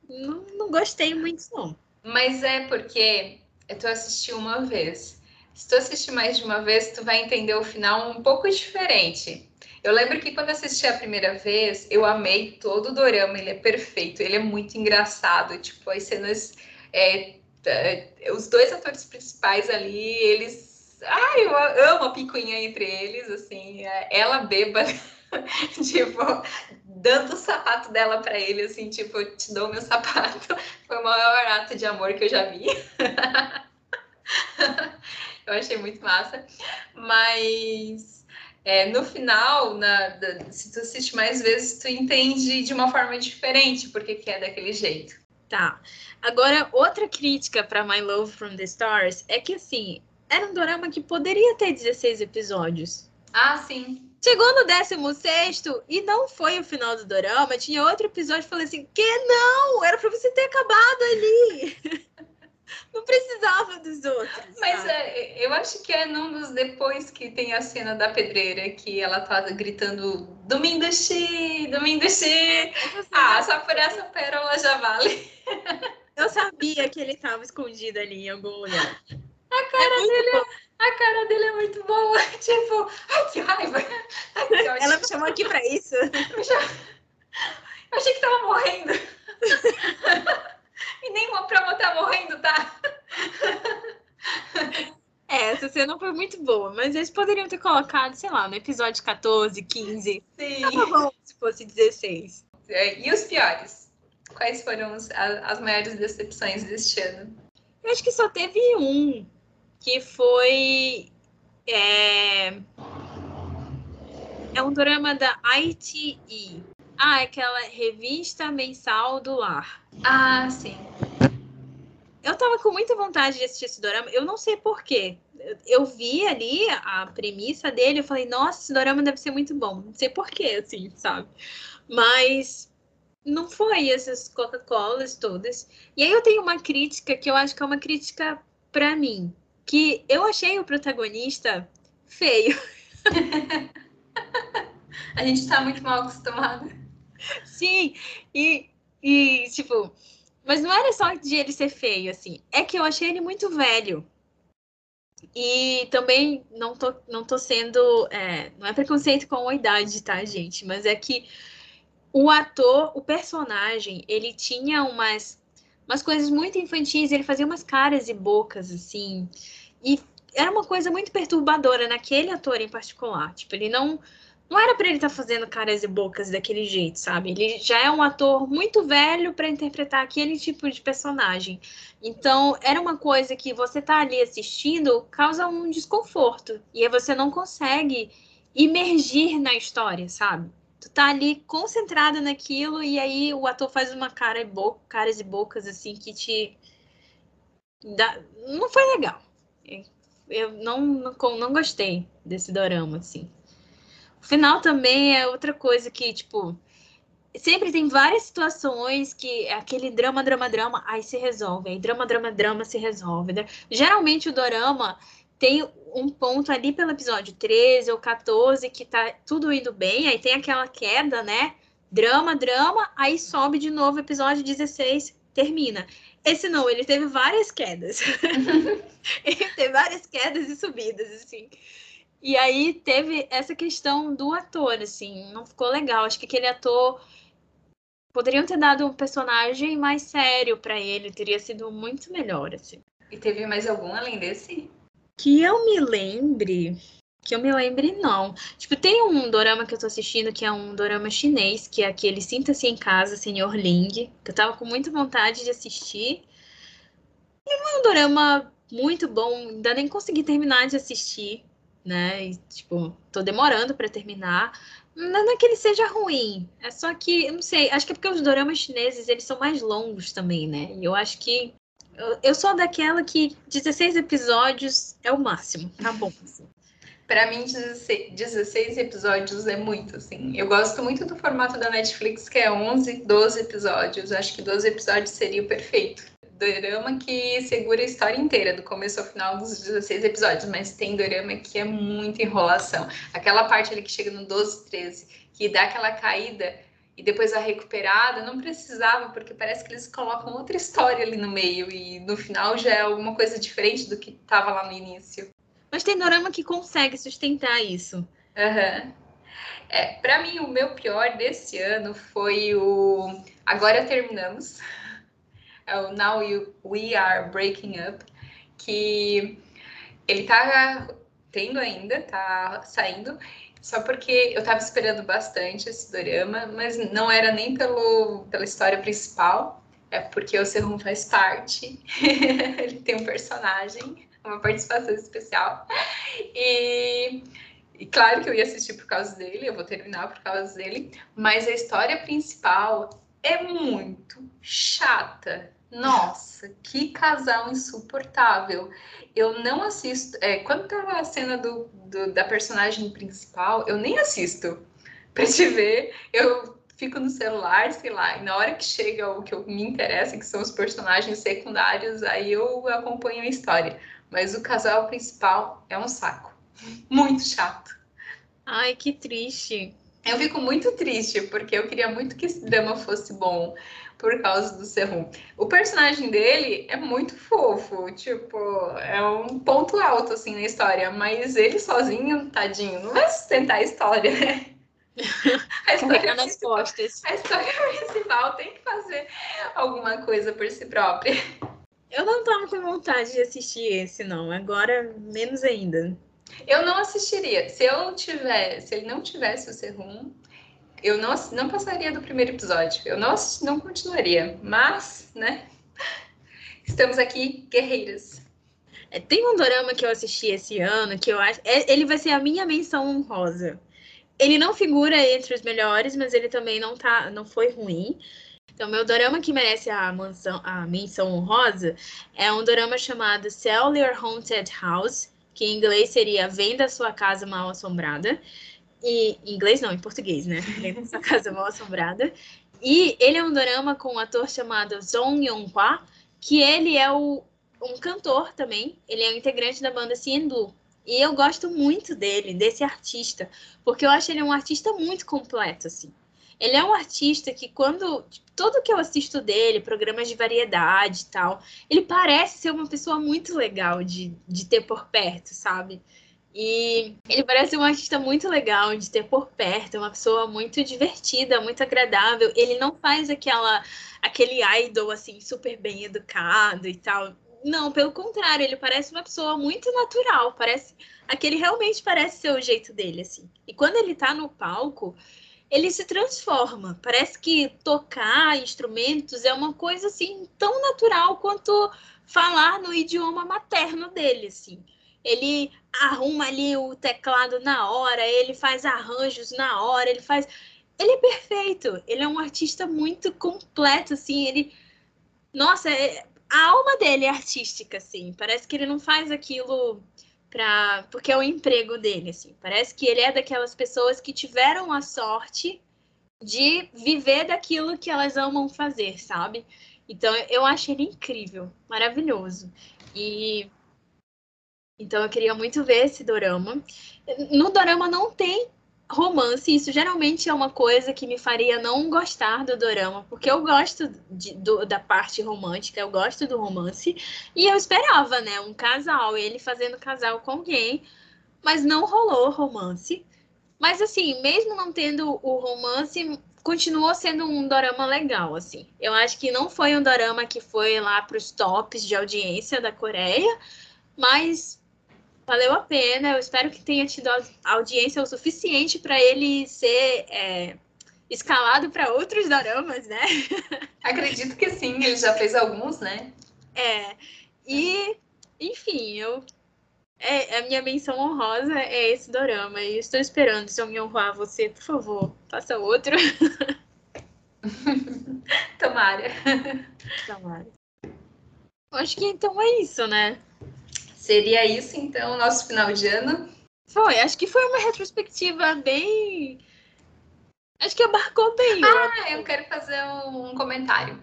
não, não gostei muito, não. Mas é porque tu assistiu uma vez. Se tu assistir mais de uma vez, tu vai entender o final um pouco diferente. Eu lembro que quando assisti a primeira vez, eu amei todo o dorama, ele é perfeito, ele é muito engraçado, tipo, as cenas. É, é, os dois atores principais ali, eles Ai, eu amo a picuinha entre eles, assim, é, ela bêbada, tipo, dando o sapato dela para ele, assim, tipo, eu te dou meu sapato. Foi o maior ato de amor que eu já vi. eu achei muito massa. Mas é, no final, na, da, se tu assiste mais vezes, tu entende de uma forma diferente porque que é daquele jeito. Tá. Agora, outra crítica para My Love from the Stars é que, assim, era um drama que poderia ter 16 episódios. Ah, sim. Chegou no 16 e não foi o final do dorama. Tinha outro episódio e falei assim: que não? Era pra você ter acabado ali. não precisava dos outros. Mas é, eu acho que é num dos depois que tem a cena da pedreira que ela tá gritando: Domingo Xi, Domingo Xi. Ah, só por essa pérola já vale. eu sabia que ele tava escondido ali em algum lugar. A cara é dele. Bom a cara dele é muito boa. Tipo, ai, que raiva. Ai, que Ela me chamou aqui pra isso. Eu achei que tava morrendo. E nem uma prova tá morrendo, tá? É, essa cena foi muito boa, mas eles poderiam ter colocado, sei lá, no episódio 14, 15. Sim. Tava bom se fosse 16. É, e os piores? Quais foram as, as maiores decepções deste ano? Eu acho que só teve um que foi. É, é um drama da ITE. Ah, é aquela revista mensal do lar. Ah, sim. Eu tava com muita vontade de assistir esse drama. Eu não sei porquê. Eu vi ali a premissa dele, eu falei, nossa, esse drama deve ser muito bom. Não sei porquê, assim, sabe? Mas não foi essas Coca-Colas todas. E aí eu tenho uma crítica que eu acho que é uma crítica para mim que eu achei o protagonista feio. A gente tá muito mal acostumado. Sim, e, e tipo, mas não era só de ele ser feio, assim, é que eu achei ele muito velho. E também não tô, não tô sendo. É, não é preconceito com a idade, tá, gente? Mas é que o ator, o personagem, ele tinha umas umas coisas muito infantis, ele fazia umas caras e bocas, assim. E era uma coisa muito perturbadora naquele ator em particular. Tipo, ele não. Não era para ele estar tá fazendo caras e bocas daquele jeito, sabe? Ele já é um ator muito velho para interpretar aquele tipo de personagem. Então, era uma coisa que você tá ali assistindo causa um desconforto. E aí você não consegue imergir na história, sabe? tu tá ali concentrada naquilo e aí o ator faz uma cara e boca, caras e bocas assim que te dá... não foi legal. Eu não, não, não gostei desse dorama assim. O final também é outra coisa que tipo sempre tem várias situações que é aquele drama, drama, drama, aí se resolve, aí drama, drama, drama se resolve. Né? Geralmente o dorama tem um ponto ali pelo episódio 13 ou 14 que tá tudo indo bem, aí tem aquela queda, né? Drama, drama, aí sobe de novo, episódio 16 termina. Esse não, ele teve várias quedas. ele teve várias quedas e subidas, assim. E aí teve essa questão do ator, assim, não ficou legal. Acho que aquele ator poderiam ter dado um personagem mais sério para ele, teria sido muito melhor, assim. E teve mais algum além desse? Que eu me lembre. Que eu me lembre, não. Tipo, tem um dorama que eu tô assistindo que é um dorama chinês, que é aquele Sinta-se em Casa, Senhor Ling, que eu tava com muita vontade de assistir. E não é um dorama muito bom, ainda nem consegui terminar de assistir, né? E, tipo, tô demorando para terminar. Não é que ele seja ruim, é só que, eu não sei, acho que é porque os doramas chineses, eles são mais longos também, né? E eu acho que eu sou daquela que 16 episódios é o máximo, tá bom. Assim. Para mim, 16, 16 episódios é muito, assim. Eu gosto muito do formato da Netflix, que é 11, 12 episódios. Acho que 12 episódios seria o perfeito. Dorama que segura a história inteira, do começo ao final dos 16 episódios, mas tem dorama que é muita enrolação. Aquela parte ali que chega no 12, 13, que dá aquela caída e depois a recuperada, não precisava, porque parece que eles colocam outra história ali no meio e no final já é alguma coisa diferente do que estava lá no início. Mas tem dorama que consegue sustentar isso. Uhum. É, para mim, o meu pior desse ano foi o Agora Terminamos. É o Now you, We Are Breaking Up, que ele tá tendo ainda, tá saindo, só porque eu tava esperando bastante esse dorama, mas não era nem pelo, pela história principal, é porque o Serum faz parte, ele tem um personagem, uma participação especial, e, e claro que eu ia assistir por causa dele, eu vou terminar por causa dele, mas a história principal é muito chata. Nossa, que casal insuportável. Eu não assisto. É, quando tá a cena do, do, da personagem principal, eu nem assisto pra te ver. Eu fico no celular, sei lá, e na hora que chega o que eu, me interessa, que são os personagens secundários, aí eu acompanho a história. Mas o casal principal é um saco. Muito chato. Ai, que triste. Eu fico muito triste, porque eu queria muito que esse drama fosse bom por causa do Serum. O personagem dele é muito fofo, tipo, é um ponto alto, assim, na história, mas ele sozinho, tadinho, não vai sustentar a história, né? A história, nas costas. a história principal tem que fazer alguma coisa por si própria. Eu não tava com vontade de assistir esse, não. Agora, menos ainda. Eu não assistiria. Se eu tivesse, se ele não tivesse o Serum, eu não, não passaria do primeiro episódio. Eu não, não continuaria. Mas, né? Estamos aqui guerreiras. É, tem um dorama que eu assisti esse ano que eu acho. É, ele vai ser a minha menção honrosa. Ele não figura entre os melhores, mas ele também não tá, não foi ruim. Então, meu dorama que merece a, mansão, a menção honrosa é um dorama chamado Sell Your Haunted House, que em inglês seria Venda Sua Casa Mal Assombrada. E, em inglês não, em português, né? Sua Casa Mal Assombrada. E ele é um dorama com um ator chamado Song Yong-hwa, que ele é o, um cantor também. Ele é um integrante da banda Blue. E eu gosto muito dele, desse artista, porque eu acho ele um artista muito completo, assim. Ele é um artista que quando tipo, tudo que eu assisto dele, programas de variedade e tal, ele parece ser uma pessoa muito legal de, de ter por perto, sabe? E ele parece um artista muito legal de ter por perto, uma pessoa muito divertida, muito agradável. Ele não faz aquela aquele idol assim super bem educado e tal. Não, pelo contrário, ele parece uma pessoa muito natural, parece aquele realmente parece ser o jeito dele assim. E quando ele tá no palco, ele se transforma. Parece que tocar instrumentos é uma coisa assim tão natural quanto falar no idioma materno dele, assim. Ele arruma ali o teclado na hora, ele faz arranjos na hora, ele faz ele é perfeito. Ele é um artista muito completo assim, ele nossa, é a alma dele é artística, assim. Parece que ele não faz aquilo pra... porque é o emprego dele, assim. Parece que ele é daquelas pessoas que tiveram a sorte de viver daquilo que elas amam fazer, sabe? Então eu acho ele incrível, maravilhoso. E então eu queria muito ver esse dorama. No dorama não tem romance, isso geralmente é uma coisa que me faria não gostar do dorama, porque eu gosto de, do, da parte romântica, eu gosto do romance, e eu esperava, né, um casal, ele fazendo casal com alguém, mas não rolou romance. Mas assim, mesmo não tendo o romance, continuou sendo um dorama legal, assim. Eu acho que não foi um dorama que foi lá para os tops de audiência da Coreia, mas valeu a pena. Eu espero que tenha tido audiência o suficiente para ele ser é, escalado para outros doramas, né? Acredito que sim, ele já fez alguns, né? É. E, enfim, eu é, a minha menção honrosa é esse dorama. E estou esperando, se eu me honrar você, por favor, faça outro. Tomara. Tomara. Acho que então é isso, né? Seria isso, então, o nosso final de ano? Foi, acho que foi uma retrospectiva bem. Acho que abarcou bem. Ah, eu quero fazer um comentário.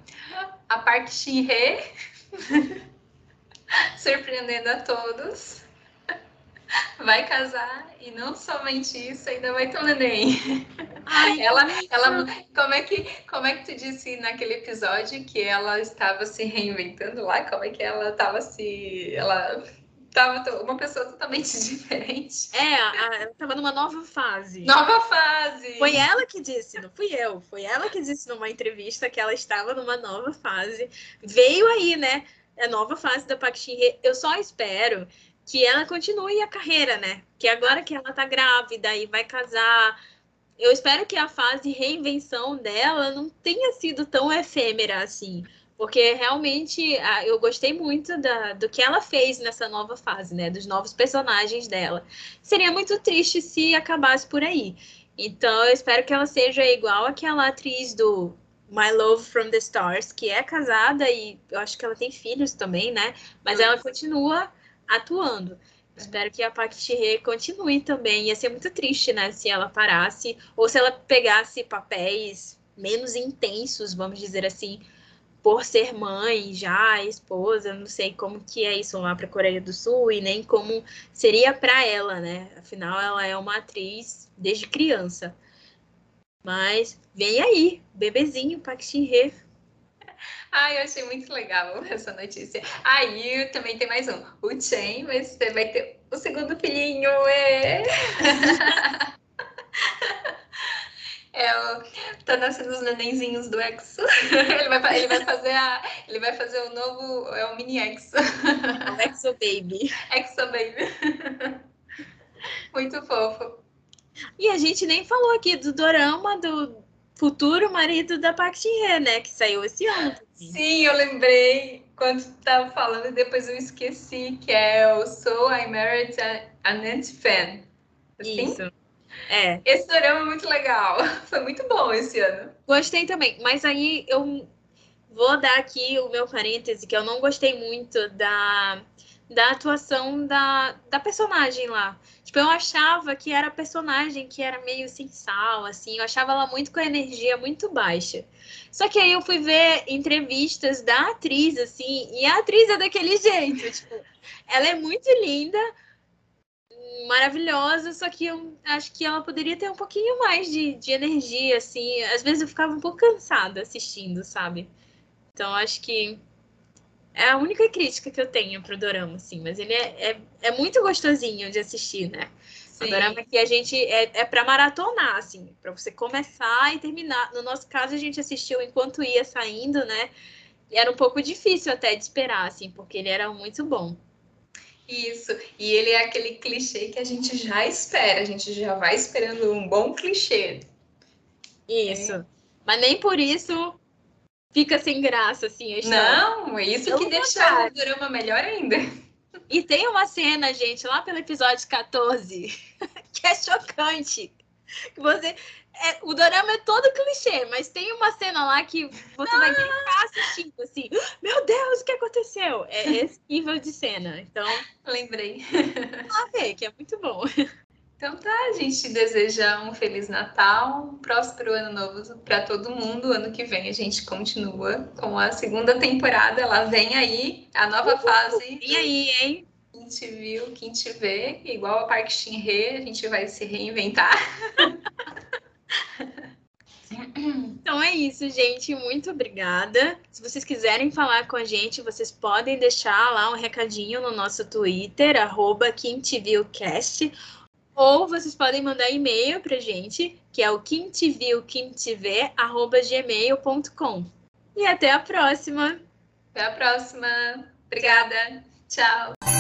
A parte Shinhe surpreendendo a todos. Vai casar e não somente isso, ainda vai ter um neném. Ai, ela, ela, como é que, como é que tu disse naquele episódio que ela estava se reinventando lá? Como é que ela estava se, ela tava uma pessoa totalmente diferente. É, ela tava numa nova fase. Nova fase! Foi ela que disse, não fui eu. Foi ela que disse numa entrevista que ela estava numa nova fase. Veio aí, né? A nova fase da Park Shin-hye. Eu só espero que ela continue a carreira, né? Que agora que ela tá grávida e vai casar, eu espero que a fase reinvenção dela não tenha sido tão efêmera assim. Porque realmente eu gostei muito da, do que ela fez nessa nova fase, né? Dos novos personagens dela. Seria muito triste se acabasse por aí. Então eu espero que ela seja igual aquela atriz do My Love from the Stars, que é casada e eu acho que ela tem filhos também, né? Mas ela continua atuando. Espero que a Chi-hye continue também. Ia ser muito triste, né, se ela parasse ou se ela pegasse papéis menos intensos, vamos dizer assim, por ser mãe, já esposa, não sei como que é isso lá para a Coreia do Sul e nem como seria para ela, né? Afinal, ela é uma atriz desde criança. Mas vem aí, bebezinho Park Shin-hye. Ai, eu achei muito legal essa notícia. Aí também tem mais um. O Chen vai, vai ter o segundo filhinho. É. É o, tá nascendo os nenenzinhos do Exo. ele, vai, ele vai fazer a, ele vai fazer o novo, é o mini Exo. O Exo Baby. Exo Baby. Muito fofo. E a gente nem falou aqui do dorama do futuro marido da Park Shin-hye, né, que saiu esse ano. Sim, eu lembrei quando tava falando e depois eu esqueci que é o So I Married a Net Fan. Assim? Isso. É. Esse drama é muito legal. Foi muito bom esse ano. Gostei também, mas aí eu vou dar aqui o meu parêntese, que eu não gostei muito da, da atuação da, da personagem lá. Tipo, eu achava que era a personagem que era meio sem sal, assim. Eu achava ela muito com a energia muito baixa. Só que aí eu fui ver entrevistas da atriz, assim, e a atriz é daquele jeito. Tipo, ela é muito linda, maravilhosa, só que eu acho que ela poderia ter um pouquinho mais de, de energia, assim. Às vezes eu ficava um pouco cansada assistindo, sabe? Então acho que é a única crítica que eu tenho pro Dorama, assim. Mas ele é, é, é muito gostosinho de assistir, né? Sim. O Dorama que a gente é, é para maratonar, assim, para você começar e terminar. No nosso caso, a gente assistiu enquanto ia saindo, né? E era um pouco difícil até de esperar, assim, porque ele era muito bom. Isso, e ele é aquele clichê que a gente já espera, a gente já vai esperando um bom clichê. Isso. É. Mas nem por isso fica sem graça, assim. Não, é isso que deixa o drama melhor ainda. E tem uma cena, gente, lá pelo episódio 14, que é chocante. Que você é, o dorama é todo clichê, mas tem uma cena lá que você ah! vai ficar assistindo assim, meu Deus, o que aconteceu? É esse nível de cena. Então, lembrei. Ah, vê, que é muito bom. Então tá, a gente deseja um feliz Natal, um próspero ano novo para todo mundo. Ano que vem a gente continua com a segunda temporada. Ela vem aí, a nova fase. Vem aí, hein? Quem te viu, quem te vê, igual a Park Shin-hye, a gente vai se reinventar. Então é isso, gente. Muito obrigada. Se vocês quiserem falar com a gente, vocês podem deixar lá um recadinho no nosso Twitter, arroba QuimTVUcast, ou vocês podem mandar e-mail pra gente, que é o quimtview.gmail.com. E até a próxima! Até a próxima! Obrigada! Tchau!